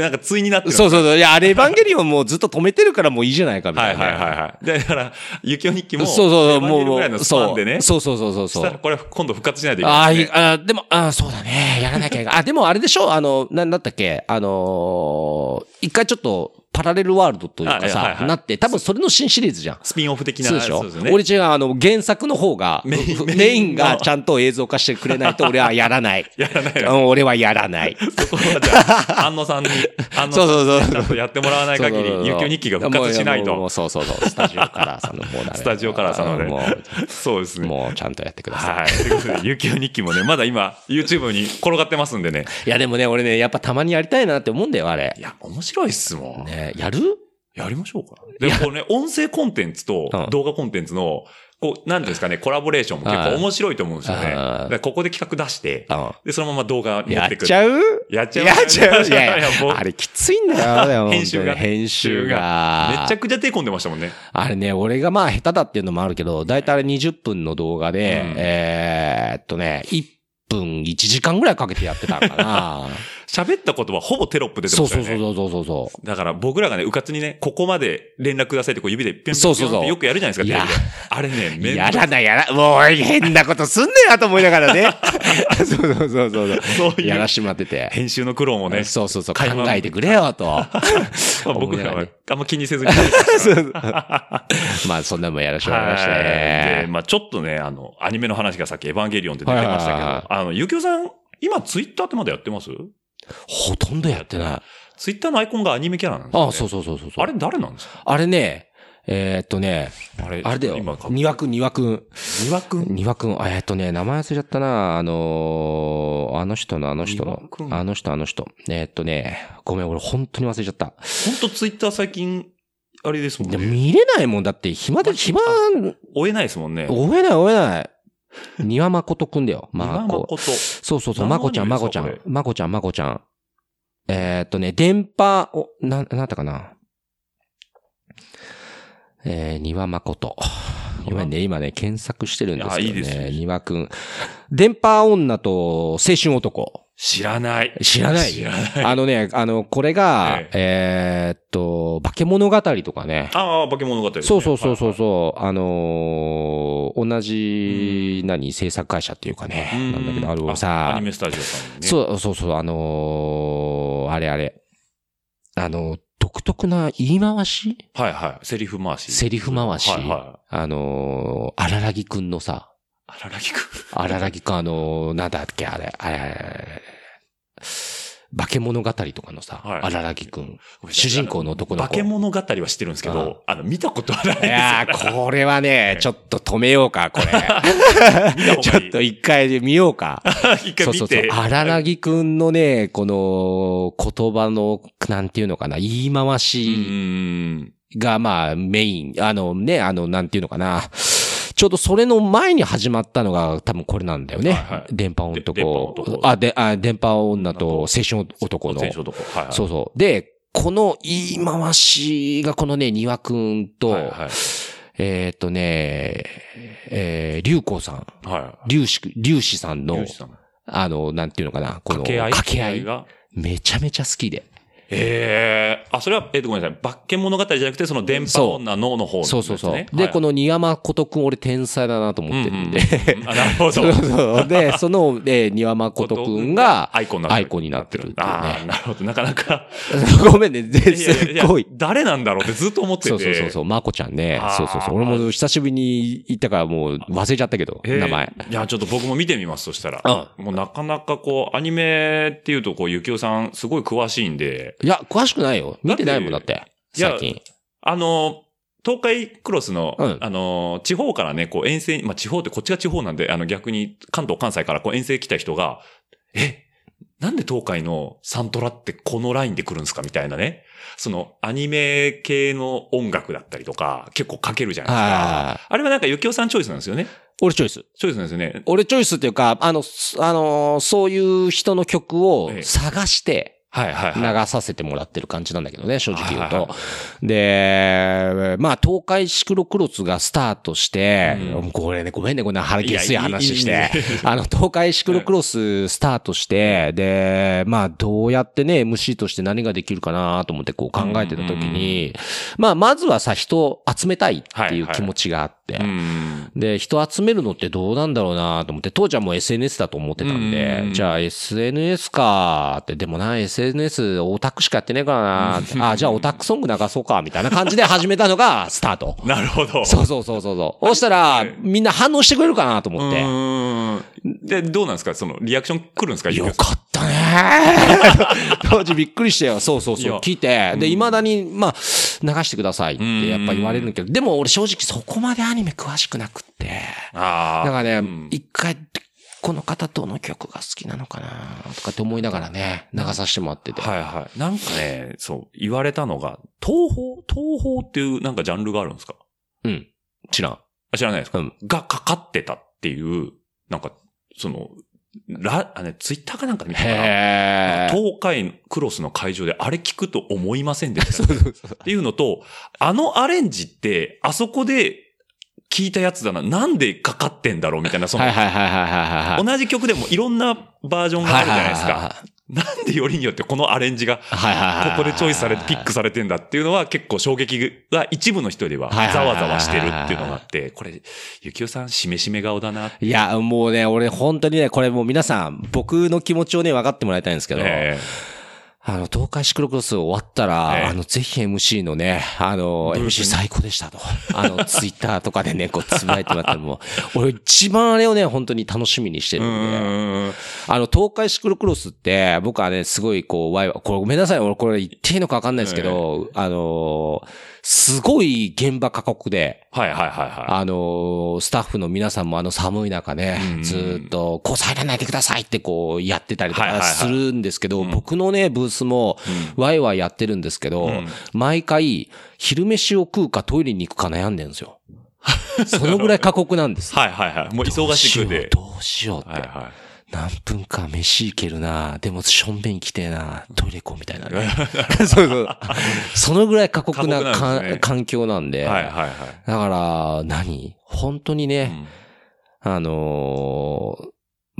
なんか対になってる。そうそうそう。いや、あれエヴァンゲリオンもうずっと止めてるからもういいじゃないかみたな。はいいはいはいはい。だから、ゆきお日記も、そうそうそう、もう、エヴァンゲリオンぐらいのスパンでね。そうそうそうそうそうしたら。これ今度復活しないといけああ、ないね。いあでも、あそうだね。やらなきゃいけない。あ、でもあれでしょ？あの、なんだったっけ？あのー一回ちょっと、パラレルワールドというかさ、はいなって、多分それの新シリーズじゃん。スピンオフ的な。そうでしょ？俺違う、あの、原作の方が、メインメインがちゃんと映像化してくれないと俺はやらない。やらないうんの。俺はやらない。そこはじゃあ、安野さんに、安野そうそうそうさんにちゃんとやってもらわない限り、ゆきお日記が復活しないと。そうそうそう。スタジオカラーさんの方だね。スタジオカラーさんのねもう、そうですね。もうちゃんとやってください。はい。ということで、ゆきお日記もね、まだ今、YouTube に転がってますんでね。いやでもね、俺ね、やっぱたまにやりたいなって思うんだよ、あれい。や、面白いっすもん。ね、やる？やりましょうか。でもこれね、音声コンテンツとうん動画コンテンツの、こう、なんですかね、コラボレーションも結構面白いと思うんですよね。ここで企画出して、うんで、そのまま動画持やっくる。ってちゃう？やっちゃう？やっちゃう？いやいう あれきついんだよ、編集が編集が。めちゃくちゃ手込んでましたもんね。あれね、俺がまあ下手だっていうのもあるけど、だいたいあれ20分の動画で、うんえーっとね、1分1時間ぐらいかけてやってたのかな。喋った言葉ほぼテロップ出てましたよね。そうそうそうそうそだから僕らがね、うかつにね、ここまで連絡くださいってこう指でピョンピョンそうそうそうってよくやるじゃないですか、いやテレビであれね、う。めやらないやら、もう変なことすんねやと思いながらね。そ うそうそうそうそう。そうやらしてもらってて。編集の苦労もね、そうそうそう、考えてくれよと。ま あ僕らはあんま気にせずに まあそんなもんやらしてもらいましたね。まあちょっとね、あの、アニメの話がさっきエヴァンゲリオンって出てましたけど、あの、ゆきおさん、今ツイッターってまだやってます？ほとんどやってない。ツイッターのアイコンがアニメキャラなんですよ、ね。ああ、そうそうそうそう。あれ誰なんですか？あれね、えーっとね、あれあれだよ今、か、庭くん、庭くん。庭くん？庭くん、あえーっとね、名前忘れちゃったな。あのーあの人のあの人のあの人あの人。えーっとね、ごめん、俺本当に忘れちゃった。ほんとツイッター最近、あれですもんね。見れないもんだって、暇で、暇、追えないですもんね。追えない追えない。庭誠くんだよ。庭まこ。誠。そうそうそう、まこちゃん、まこちゃんまこちゃん、まこちゃん。えーっとね、電波、お、な、なんだったかな。えー、庭誠。ごめんね、今ね、検索してるんですけどね。あいいですよ庭くん。電波女と青春男。知らない。知らない？知らない。あのね、あの、これがえ、えーっと、化け物語とかね。ああ、化け物語ね、そうそうそうそうう。そう、あのー同じ、何、制作会社っていうかね、うんなんだけど、あのあさ、アニメスタジオさんにね。そうそうそう、あのーあれあれ。あの、独特な言い回し？はいはい。セリフ回し。セリフ回し？はいはい。あのー、荒らぎくんのさ、あららぎくん？荒らぎくん、あのーなんだっけ、あれ、あれ、あれあれ化け物語とかのさ、はい荒らぎくん。主人公の男の子化け物語は知ってるんですけど、あの、見たことはないんですよ。いやー、これはね、ちょっと止めようか、これ。ちょっと一回で見ようか。一回見そうそうそうて。。荒らぎくんのね、この言葉の、なんていうのかな、言い回しんが、まあ、メイン、あのね、あの、なんていうのかな。ちょうどそれの前に始まったのが多分これなんだよね。はいはい電波で電波男男。あ、で、あ、電波女と青春男の。戦争男。はいはい。そうそう。で、この言い回しがこのね、庭くんと、はいはい。えーっとね、えー、龍光さん、は龍子、龍子さんい。のあの、なんていうのかな、この、掛け合い掛け合いが？めちゃめちゃ好きで。ええあ、それは、えっと、ごめんなさい。化け物語じゃなくて、その電波女のの方の、そうそうそう。で、この、の庭誠くん俺天才だなと思ってるんで。うんうんあ、なるほど。そうそう。で、その、えー、庭誠くんが、アイコンになってるアイコンになってるああ、なるほど。なかなか。ごめんね、すっごい。誰なんだろうってずっと思ってて。そうそうそうそう、まこちゃんねそうそうそう。俺も久しぶりに行ったからもう忘れちゃったけど、えー名前。いや、ちょっと僕も見てみます、そしたら。うもうなかなかこう、アニメっていうと、こう、ゆきおさん、すごい詳しいんで、いや、詳しくないよ。見てないもんだって。最近。あの、東海クロスの、うんあの、地方からね、こう遠征に、まあ地方ってこっちが地方なんで、あの逆に関東、関西からこう遠征来た人が、え、なんで東海のサントラってこのラインで来るんですか？みたいなね。そのアニメ系の音楽だったりとか、結構かけるじゃないですか。はい。あれはなんかゆきおさんチョイスなんですよね。俺チョイス。チョイスなんですよね。俺チョイスっていうか、あの、すあのーそういう人の曲をええ探してはいはいはい。流させてもらってる感じなんだけどね、正直言うはいはいと。で、まあ、東海シクロクロスがスタートして、うんこれね、ごめんね、こんな腹げすい話して。あの、東海シクロクロススタートして、で、まあ、どうやってね、MC として何ができるかなと思ってこう考えてた時に、まあ、まずはさ、人を集めたいっていう気持ちがあって、うん。で、人集めるのってどうなんだろうなと思って、当時はもう SNS だと思ってたんうでん、じゃあ SNS かって、でもな、SNS オタクしかやってねえからなあ、じゃあオタクソング流そうか、みたいな感じで始めたのが スタート。なるほど。そうそうそうそうそう。そしたら、みんな反応してくれるかなと思って。うん。で、どうなんですか？その、リアクション来るんですか？よかったね当時びっくりしたよ。そうそうそう。いや聞いて。で、うん未だに、まあ、流してくださいってやっぱ言われるけど、でも俺正直そこまでアニメ詳しくなくって。ああ。だからねうん、一回、この方どの曲が好きなのかなとかって思いながらね、流させてもらってて。はいはい。なんかね、そう、言われたのが、東宝？東宝っていうなんかジャンルがあるんですか？うん。知らん。あ知らないですか、うんがかかってたっていう、なんか、その、ラ、あね、ツイッターかなんかで見たかな。東海クロスの会場であれ聞くと思いませんでした、っていうのと、あのアレンジって、あそこで聞いたやつだな。なんでかかってんだろうみたいな、その。同じ曲でもいろんなバージョンがあるじゃないですか。なんでよりによってこのアレンジが。ここでチョイスされて、ピックされてんだっていうのは結構衝撃が一部の人ではざわざわしてるっていうのがあって、これ、ゆきおさん、しめしめ顔だな。いや、もうね、俺本当にね、これもう皆さん、僕の気持ちをね、分かってもらいたいんですけど、えあの、東海シクロクロス終わったら、ええあの、ぜひ MC のね、あの、MC 最高でしたと。あの、ツイッターとかでね、こう、つぶやいてもらったらもう、俺一番あれをね、本当に楽しみにしてるんで。ん。あの、東海シクロクロスって、僕はね、すごいこう、ワイワイ、これごめんなさい、俺これ言っていいのか分かんないですけど、あのーすごい現場過酷で、はいはいはいはあのースタッフの皆さんもあの寒い中ねうん、ずーっと、こう入らないでくださいってこうやってたりとはいはいはいかするんですけど、うん僕のね、ブースもワイワイやってるんですけど、うん毎回、昼飯を食うかトイレに行くか悩んでるんですよ。そのぐらい過酷なんです。い。はいはいはい。もう忙しくて。どうしようって。はいは何分か飯行けるなでもしょんべん行きてえなトイレ行こうみたいなね。そうそう。そのぐらい過酷なねか環境なんい。で。はいはいはい。だから、何？本当にね、あのー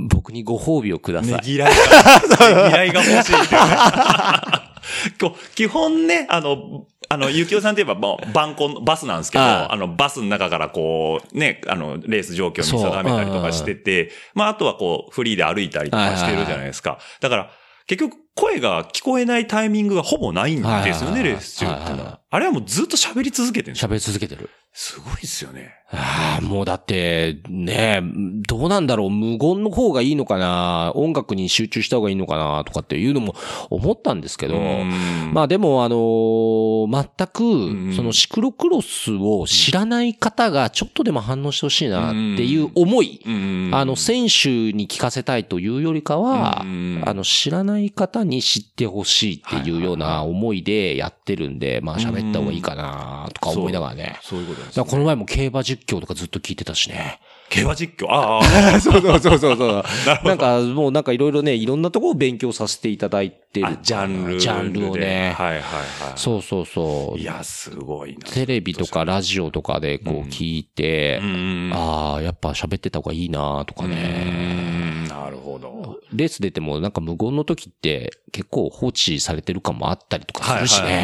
僕にご褒美をください。ねぎらいが、ねぎらいが欲しい 基本ね、あの、あの、ゆきおさんといえば、もう、バンコン、バスなんですけど、あああの、バスの中からこう、ね、あの、レース状況を見定めたりとかしてて、まあ、あとはこう、フリーで歩いたりとかしてるじゃないですか。だから、結局、声が聞こえないタイミングがほぼないんですよね、レース中ってのは。あれはもうずっと喋り続けてる。喋り続けてる。すごいですよね。ああ、もうだって、ねどうなんだろう、無言の方がいいのかな、音楽に集中した方がいいのかな、とかっていうのも思ったんですけど、まあでも、あのー全く、ん。そのシクロクロスを知らない方がちょっとでも反応してほしいなっていう思い、ああの、選手に聞かせたいというよりかは、うん。あの、知らない方に知ってほしいっていうような思いでやってるんで、まあ喋った方がいいかなとか思いながらね。そう。いうことだこの前も競馬実況とかずっと聞いてたしね。競馬実況？ああ、そうそうそうそうそう。なんかもうなんかいろいろね、いろんなところを勉強させていただいてるあ。ジャンルで。ジャンルをね。はいはいはい。そうそうそう。いや、すごいな。テレビとかラジオとかでこう聞いてう、ん。ああ、やっぱ喋ってた方がいいなとかうね。んなるほど。レース出てもなんか無言の時って結構放置されてる感もあったりとかするしはいはい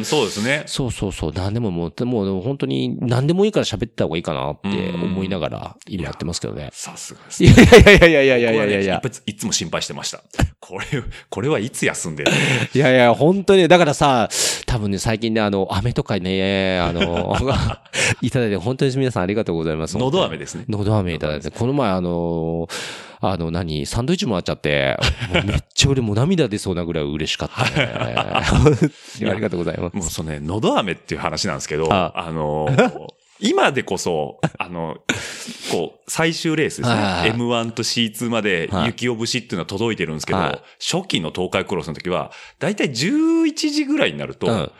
んそうですね。そうそうそう。何でももう、もう本当に何でもいいから喋った方がいいかなって思いながら今やってますけどね。さすがですいね。やいやいやいやいやいやいやいや僕はねいついつも心配してました。これ、これはいつ休んでるいやいや、本当に、だからさ、多分ね、最近ね、あの、飴とかね、あの、いただいて、本当に皆さんありがとうございます。のど飴ですね。のど飴いただいて、この前あの、あの、何、サンドイッチもらっちゃって、めっちゃ俺もう涙出そうなぐらい嬉しかったね。ありがとうございます。もうそのね、のど飴っていう話なんですけど、ああのー、今でこそ、あの、こう、最終レースですね。はいはいはい M1 と C2 まではい雪を節っていうのは届いてるんですけど、はい初期の東海クロスの時は、だいたい11時ぐらいになると、うん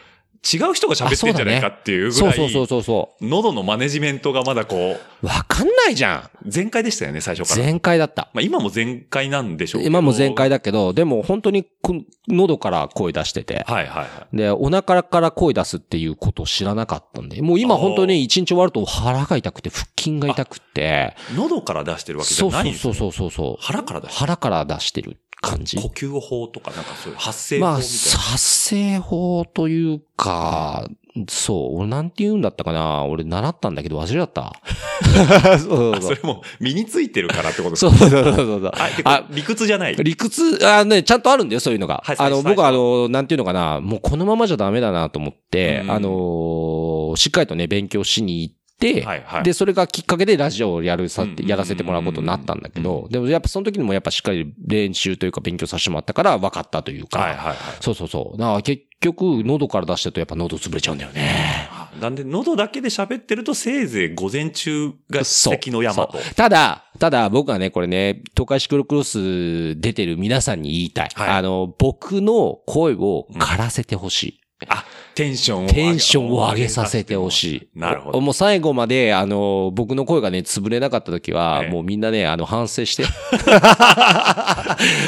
違う人が喋ってんじゃないかっていうぐらい、そうそうそうそうそ喉のマネジメントがまだこう。わかんないじゃう、全開でしたよね、最初ん。から。全開だった。まあ今も全開なんでしょうけど今も全開だけど、でも本当にこ喉から声出してて。はいはいはい。で、お腹から声出すっていうことを知らなかったんで、もう今本当に一日終わると腹が痛くて、腹筋が痛くて、喉から出してるわけじそうゃないんですねそうそうそうそう。腹から出して腹から出してる感じ？呼。吸法とかなんかそういう発声法まあ、みたいな。発声法というか、そう、俺なんて言うんだったかな？俺習ったんだけど忘れちゃった。そうあそれも身についてるからってことですそうそうそうそうそう。あ、理屈じゃない？理屈、あね、ちゃんとあるんだよ、そういうのが。はいあの、僕はあの、なんていうのかな、もうこのままじゃダメだなと思って、うんあの、しっかりとね、勉強しに行って、はいはい。で、それがきっかけでラジオをやるさうん、やらせてもらうことになったんだけど、でもやっぱその時にもやっぱしっかり練習というか勉強させてもらったから分かったというか、はいはいはい。そうそうそう。だから結局、喉から出してるとやっぱ喉潰れちゃうんだよね。なんで、喉だけで喋ってると、せいぜい午前中が関の山と。そうただ、ただ僕はね、これね、東海シクロクロス出てる皆さんに言いたい。はいあの、僕の声を枯らせてほしい。あ、テンションを上げ。テンションを上げさせてほしい。なるほど。もう最後まで、あの、僕の声がね、潰れなかった時は、ええもうみんなね、あの、反省して。こ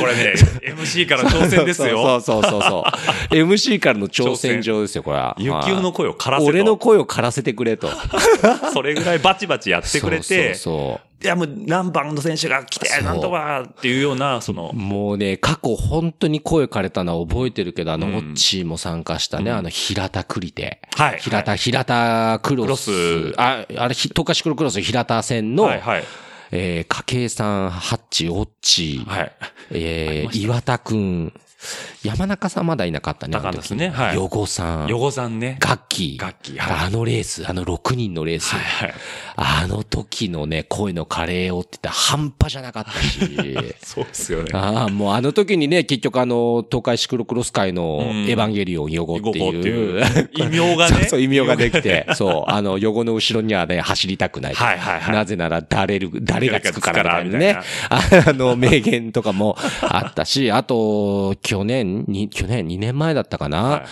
れね、MC から挑戦ですよ。そうそうそうそう。MC からの挑戦状ですよ、これは。ゆきおの声を枯らせと。俺の声を枯らせてくれと。それぐらいバチバチやってくれて、そうそういやもう何番の選手が来てなんとかっていうような、そのもうね、過去本当に声枯れたのは覚えてるけど、あの、うんオッチーも参加したね、うんあの、平田クリテ。はい。平田、平田クロス。クロスあ、あれ、ひ東海シクロクロス平田戦の、はいはい。えー、家計さん、ハッチ、オッチー、はい。えー、岩田くん、山中さんまだいなかったね。なかったですねはいヨゴさん、ヨゴさんね。ガッキー。ガッキーはいあのレース、あの6人のレース。はいはい。あの時のね、声のカレーをって言ったら半端じゃなかったし。そうですよね。ああ、もうあの時にね、結局あの、東海シクロクロス界のうんエヴァンゲリオンヨゴってヨゴっていいうう。異名がね。そうそう、異名ができて、そう、あの、ヨゴの後ろにはね、走りたくない。はいはいはい。なぜなら、誰る、誰がつくからみたいなね。あの、名言とかもあったし、あと、去年に、去年2年前だったかな？はい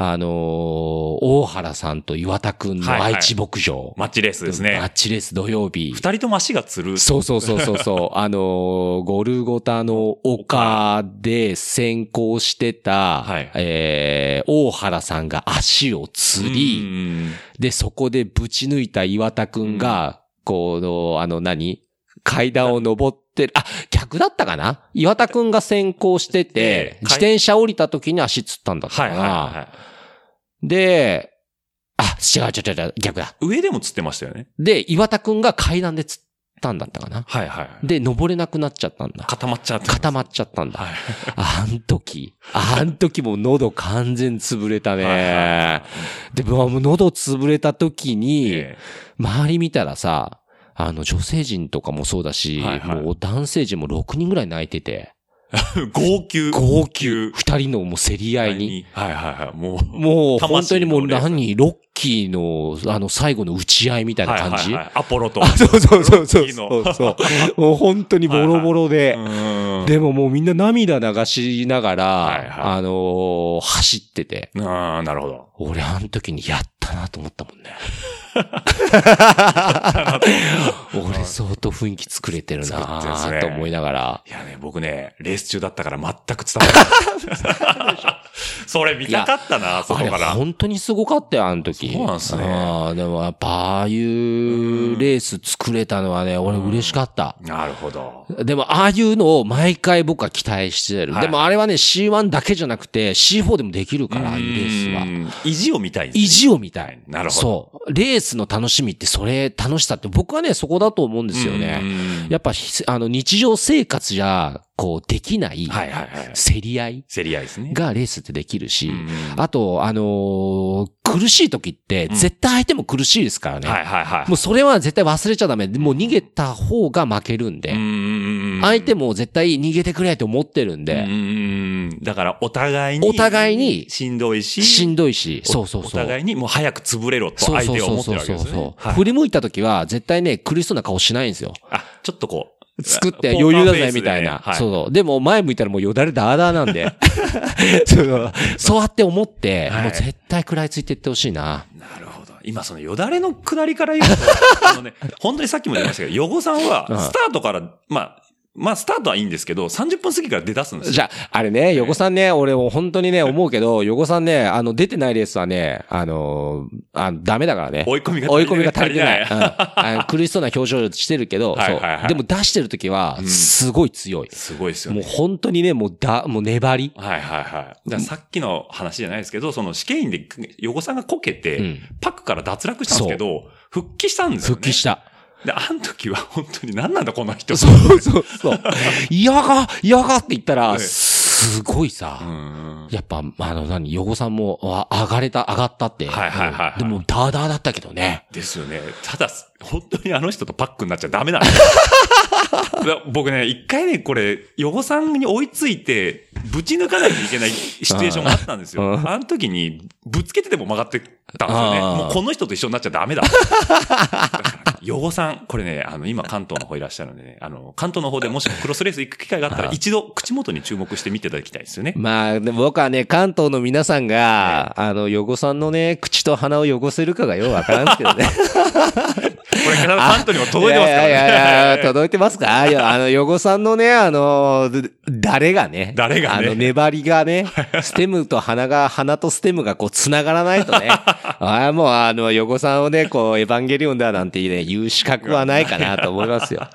あのー、大原さんと岩田くんの愛知牧場。マッチレースですマッね。チレース土曜日。二人とも足がつる。そうそうそうそうそう。あのーゴルゴタの丘で先行してた、はいえー、大原さんが足をつり、うんで、そこでぶち抜いた岩田くんが、この、あの何？階段を登ってる、あ、逆だったかな？岩田くんが先行しててええ、自転車降りた時に足つったんだったはいかな、はいはで、あ、違う違う違う逆だ。い。上でも釣ってましたよね。で、岩田くんが階段でつったんだったかなはいはい。で、登れなくなっちゃったんだ。固まっちゃって。固まっちゃったんだ。はい。あん時、あん時もう喉完全潰れたはいはいはね。で、もう喉潰れた時に、え周り見たらさ、あの女性陣とかもそうだし、はいはいもう男性陣も6人ぐらい泣いてて、え 号泣。号泣、2人のもう競り合いに。。はいはいはい。もう。もう本当にもう何、ロッキーのあの最後の打ち合いみたいな感じ、はいはいはいアポロと。あ、そうそうそうそうそうそう。もう本当にボロボロで。うん。でももうみんな涙流しながら、はいはいあのー走ってて。ああ、なるほど。俺あの時にやったなと思ったもんね。俺相当雰囲気作れてるなと思いながら。いやね、僕ね、レース中だったから全く伝わらない。それ見たかったな、そこから。本当にすごかったよ、あの時。そうなんすねあーでもやっぱああいうレース作れたのはね、俺嬉しかった。なるほど。でも、ああいうのを毎回僕は期待してる。はいでもあれはね、C1 だけじゃなくて C4 でもできるから、ああいうレースは。は。意地を見たいね意地を見たい。なるほど。そう。レースの楽しみって、それ、楽しさって僕はね、そこだと思うんですよね。ねやっぱ、ひあの、日常生活じゃ、こう、できない、はいはいはい。競り合い競り合いですね。がレースってできるし、うんあと、あのー苦しい時って、うん絶対相手も苦しいですからね。はいはいはい。もうそれは絶対忘れちゃダメ。もう逃げた方が負けるんで。ん相手も絶対逃げてくれって思ってるんで、うんだからお互いに。お互いにしんどいし。しんどいし、おそうそうそう。お互いにもう早く潰れろと相手がそうそう思ってるわけですよね。そうそうそう。はい振り向いた時は絶対ね、苦しそうな顔しないんですよ。あ、ちょっとこう。作って余裕だぜ、みたいな。はいそう。でも前向いたらもうよだれだーだーなんで。そうそうやって思って、はいもう絶対食らいついていってほしいな。なるほど。今そのよだれの下りから言うと、あのね、本当にさっきも言いましたけど、ヨゴさんはうんスタートから、まあ、まあスタートはいいんですけど、30分過ぎから出だすんですよ。じゃあ、あれね、横さんね、俺も本当にね、思うけど、横さんね、あの、出てないレースはね、あのー、あダメだからね。追い込みが追い込みが足りてない。足 りうんあの苦しそうな表情してるけど、はいはいはいそう。でも出してる時はう、んすごい強い。すごいですよもうね。本当にね、もうだ、もう粘り。はいはいはい。だからさっきの話じゃないですけど、その試験員でヨゴさんがこけて、うんパックから脱落したんですけど、復帰したんですよね。復帰した。で、あの時は本当に何なんだこの人。そうそうそう。嫌が、嫌がって言ったら、はいすごいさ、うん。やっぱ、あの、何、ヨゴさんも、あ上がれた、上がったって。はいはいはいはいでも、ダーダーだったけどね。ですよね。ただ、本当にあの人とパックになっちゃダメなんですよ だ僕ね、一回ね、これ、ヨゴさんに追いついて、ぶち抜かないといけないシチュエーションがあったんですよ。うんあの時に、ぶつけてでも曲がってたんですよね。もうこの人と一緒になっちゃダメだ。だ ヨゴさん、これね、あの、今関東の方いらっしゃるんでね、あの、関東の方でもしクロスレース行く機会があったら、一度口元に注目して見ていただきたいですよね。まあ、でも僕はね、関東の皆さんが、あの、ヨゴさんのね、口と鼻を汚せるかがようわからんすけどね。これから関東にも届いてますからね。いやいやいや、届いてますか？いや、あの、ヨゴさんのね、あの、誰がね、誰がねあの、粘りがね、ステムと鼻が、鼻とステムがこう、繋がらないとね、ああ、もう、あの、ヨゴさんをね、こう、エヴァンゲリオンだなんてね、言う資格はないかなと思いますよ。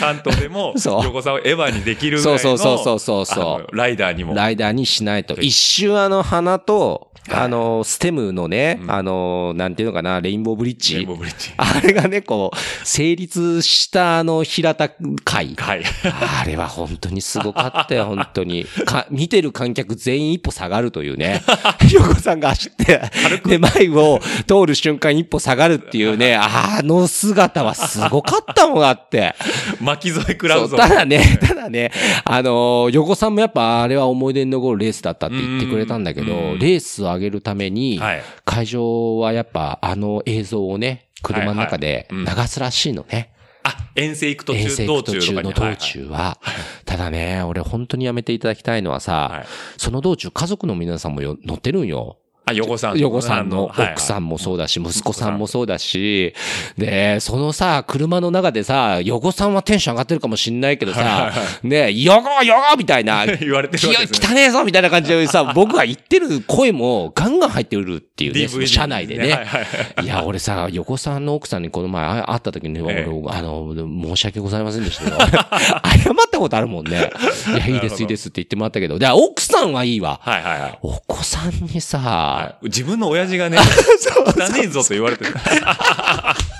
関東でも、そう横さんをエヴァにできるぐらいのそうそうそうそうそうライダーにも。ライダーにしないと。一瞬あの、鼻と、あの、ステムのね、うんあの、なんていうのかな、レインボーブリッジ。レインボーブリッジ。あれがね、こう、成立したあの、平田会。はい。あれは本当にすごかったよ、本当に。か、見てる観客全員一歩下がるというね。横さんが走って、で、前を通る瞬間一歩下がるっていうね、あの姿はすごかったもん、だって。巻き添え食らうぞ。ただね、ただね、あのー、横さんもやっぱあれは思い出に残るレースだったって言ってくれたんだけど、うんレースを上げるために、はい。会場はやっぱあの映像をね、車の中で流すらしいのね。あ、遠征行く途中、遠征道途中の。道中は。ただね、俺本当にやめていただきたいのはさ、その道中家族の皆さんもよ乗ってるんよ。あ、横さん。横さんの奥さん。んもそうだし、息子さんもそうだし、で、そのさ、車の中でさ、横さんはテンション上がってるかもしんないけどさ、ね、横横みたいな、言われてる。汚ねえぞみたいな感じでさ、僕が言ってる声もガンガン入ってくるっていうね、車内ではいね。はいや、俺さ、横さんの奥さんにこの前あ会った時に、あの、申し訳ございませんでしたけど、謝ったことあるもんね。いや、いいです、いいですって言ってもらったけど、で、奥さんはいいわ。はいはいはい。お子さんにさ、はい自分の親父がね、汚ねえぞと言われてる。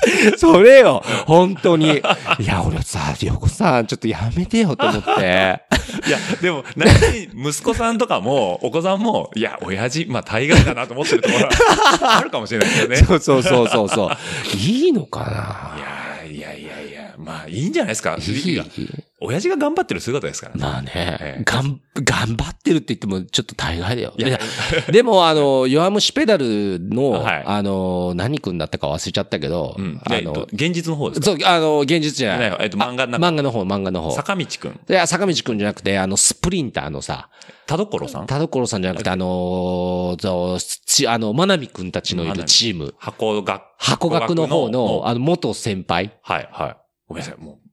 それよ、本当に。いや、俺さ、横さん、ちょっとやめてよと思って。いや、でも、何息子さんとかも、お子さんも、いや、親父、まあ、大概だなと思ってるところはあるかもしれないですよね。そうそうそうそうそう。いいのかいやいやいやいや、まあ、いいんじゃないですか。ないいや親父が頑張ってる姿ですからね。まあええね、がん、頑張ってるって言ってもちょっと大概だよ。いやいやでも、あの、弱虫ペダルの、はいあの、何君だったか忘れちゃったけど、うん。あのえっと、現実の方ですか？そう、あの、現実じゃない。ねえっと漫画の漫画の方、漫画の方。坂道くん、いや、坂道くんじゃなくて、あの、スプリンターのさ、田所さん？田所さんじゃなくて、あのあの、まなみくんたちのいるチーム、箱学。箱学の方の、あの、元先輩。はい、はい。ごめんなさい、もう、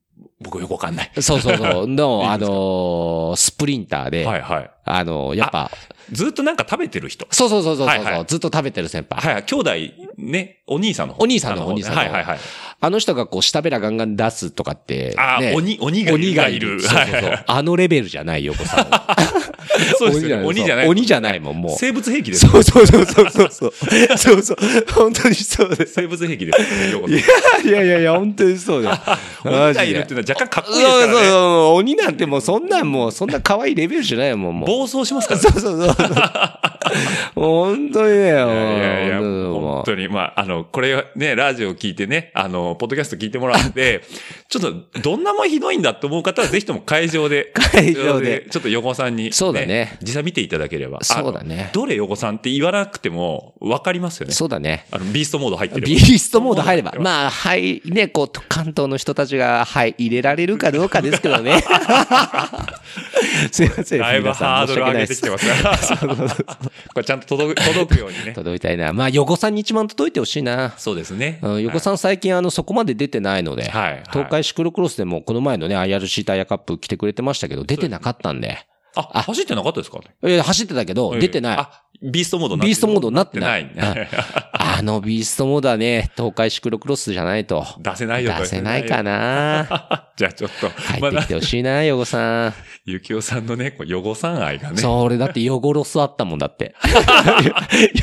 僕よくわかんない。そうそうそう、の、あのー、スプリンターで、はい、はい。あの、やっぱ、ずっとなんか食べてる人？そうそうそうそうそう、はいはいずっと食べてる先輩。はい、はい兄弟、ね、お兄さんの方。お兄さんのあお兄さんのはい、はい、はい。あの人がこう、下べらガンガン出すとかって、あ鬼、鬼がいる。鬼がいる。そうそうそう。あのレベルじゃないよ、こさんは。そうですよね。鬼じゃない。鬼じゃないもん、もう。生物兵器です。そうそうそうそうそうそう。そうそう。本当にそうです。生物兵器ですいやいやいや、本当にそうだよ。鬼がいるっていうのは若干かっこいいですそうそうからね。そう。鬼なんてもうそんなんもう、そんな可愛いレベルじゃないもん、もう。暴走しますからね。そうそうそうそう。本当にね、いやいや本当に、まあ、あの、これね、ラジオ聞いてね、あの、ポッドキャスト聞いてもらって、ちょっと、どんなもんひどいんだと思う方は、ぜひとも会場で、会場でちょっと横さんに、そうだね実際見ていただければ。そうだねどれ横さんって言わなくても、わかりますよね。そうだね。あの、ビーストモード入ってる。ビーストモード入れば。あ、まあ、はい、ね、こう、関東の人たちが、はい、入れられるかどうかですけどね。すいません。だいぶ皆さんハードル上げてきてますから。これちゃんと届く、届くようにね。届いたいな。まあ、横さんに一番届いてほしいな。そうですね。うん、横さん最近あの、そこまで出てないので、はいはい東海シクロクロスでもこの前のね、IRC タイヤカップ来てくれてましたけど、出てなかったんで。あ、走ってなかったですかえー走ってたけど、出てない。あ、ビーストモードになってるビーストモードになってない あのビーストモードはね、東海シクロクロスじゃないと。出せないよ出せないかな。な。じゃあちょっと、帰ってきてほしいな、横さん。ゆきおさんのね、ヨゴさん愛がね。そう、俺だってヨゴロスあったもんだって。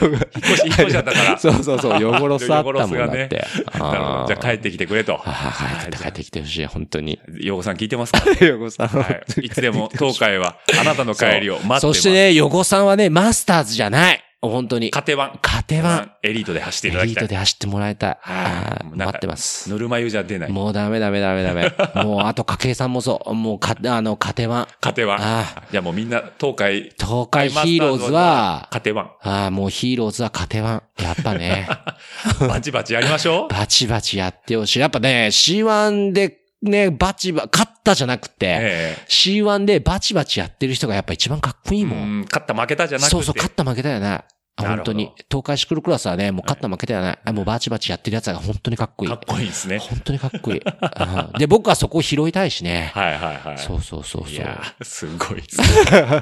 ヨゴ引っ越し、引っ越しだったから。そうそうそう、ヨゴロスあったもんだって。なるほどじゃあ帰ってきてくれと。はは帰って帰ってきてほしい、本当に。ヨゴさん聞いてますか？ヨゴさん。はい。いつでも、東海は、あなたの帰りを待ってます。そしてね、ヨゴさんはね、マスターズじゃない。本当に。カテワン。カテワン。エリートで走っていエただきたい。リートで走ってもらいたい。はいあーもうなんか待ってます。ぬるま湯じゃ出ない。もうダメダメダメダメ。もう、あと、家計さんもそう。もう、か、あの、カテワン。カテワン。あじゃあもうみんな、東海、東海ヒーローズは、カテワン。ああ、もうヒーローズはカテワン。やっぱね、バチバチやりましょう。バチバチやってほしい。やっぱね、C1 でね、バチバ、勝ったじゃなくて、え C1 でバチバチやってる人がやっぱ一番かっこいえいもん。うん勝った負けたじゃなくて。そうそう、勝った負けたよね。本当に。東海シクルクラスはね、もう勝った負けたよね。もうバチバチやってるやつが本当にかっこいい。かっこいいですね。本当にかっこいい。うんで、僕はそこを拾いたいしね。はいはいはい。そうそうそうそう。いやー、すごいですね。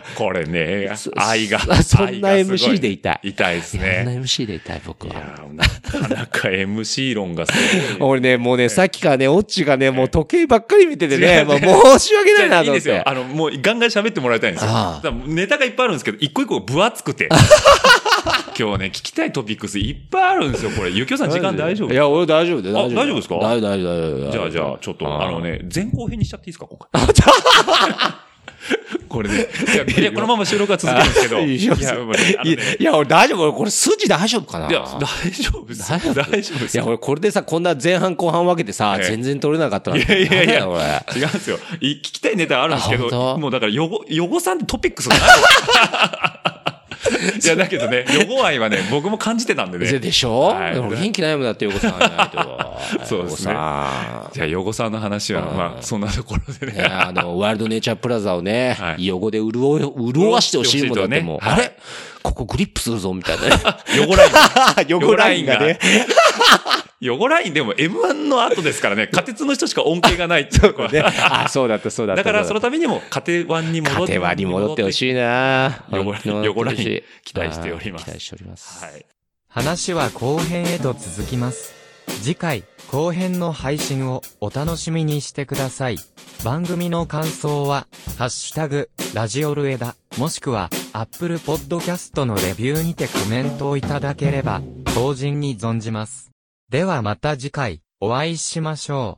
これね、愛が。そんな MC でいたい。痛いですそんなね。MC でいたい、僕は。いやーなかなか MC 論がすごい。俺ね、もうね、さっきからね、オッチがね、もう時計ばっかり見てて違ね、うもう申し訳ないなと思っていいんですよ。。あの、もうガンガン喋ってもらいたいんですよ。ネタがいっぱいあるんですけど、一個一個分厚くて。今日ね、聞きたいトピックスいっぱいあるんですよ、これ。ゆきおさん時間大丈夫？いや、俺大丈夫だよ、あ大丈夫。大丈夫ですか？大丈夫、大丈夫、大丈夫。じゃあ、じゃあ、ちょっと、あのね、前後編にしちゃっていいですか、今回。これね、いや、このまま収録は続けるんですけど、いや、俺大丈夫、俺これ筋大丈夫かな？いや、大丈夫です。大丈夫？大丈夫ですいや、俺これでさ、こんな前半後半分けてさ、ええ全然取れなかったら。いやいやいやダメだよ俺。違うんですよ。い聞きたいネタあるんですけど、もうだから、よご、よごさんってトピックスない いや、だけどね、よご愛はね、僕も感じてたんでね。ででしょ？はい。俺元気ないもんだって、横さんいないと。そうですね。じゃあ、よごさんの話は、うんまあ、そんなところでね、ね。あの、ワールドネイチャープラザをね、はい。汚で潤い、潤わしてほしいもんだってもう、あれ？ここグリップするぞ、みたいなね。よごライン。汚ラインがね。よごラインでも M1 の後ですからね、仮鉄の人しか恩恵がないっていうところねあ、そうだった、そうだった。だから、そのためにも、家庭湾に戻って。家庭に戻ってほしいな汚れ汚れに期期待しております期待しております。はい。話は後編へと続きます。次回、後編の配信をお楽しみにしてください。番組の感想は、ハッシュタグ、ラジオルエダ、もしくは、アップルポッドキャストのレビューにてコメントをいただければ、当人に存じます。ではまた次回、お会いしましょう。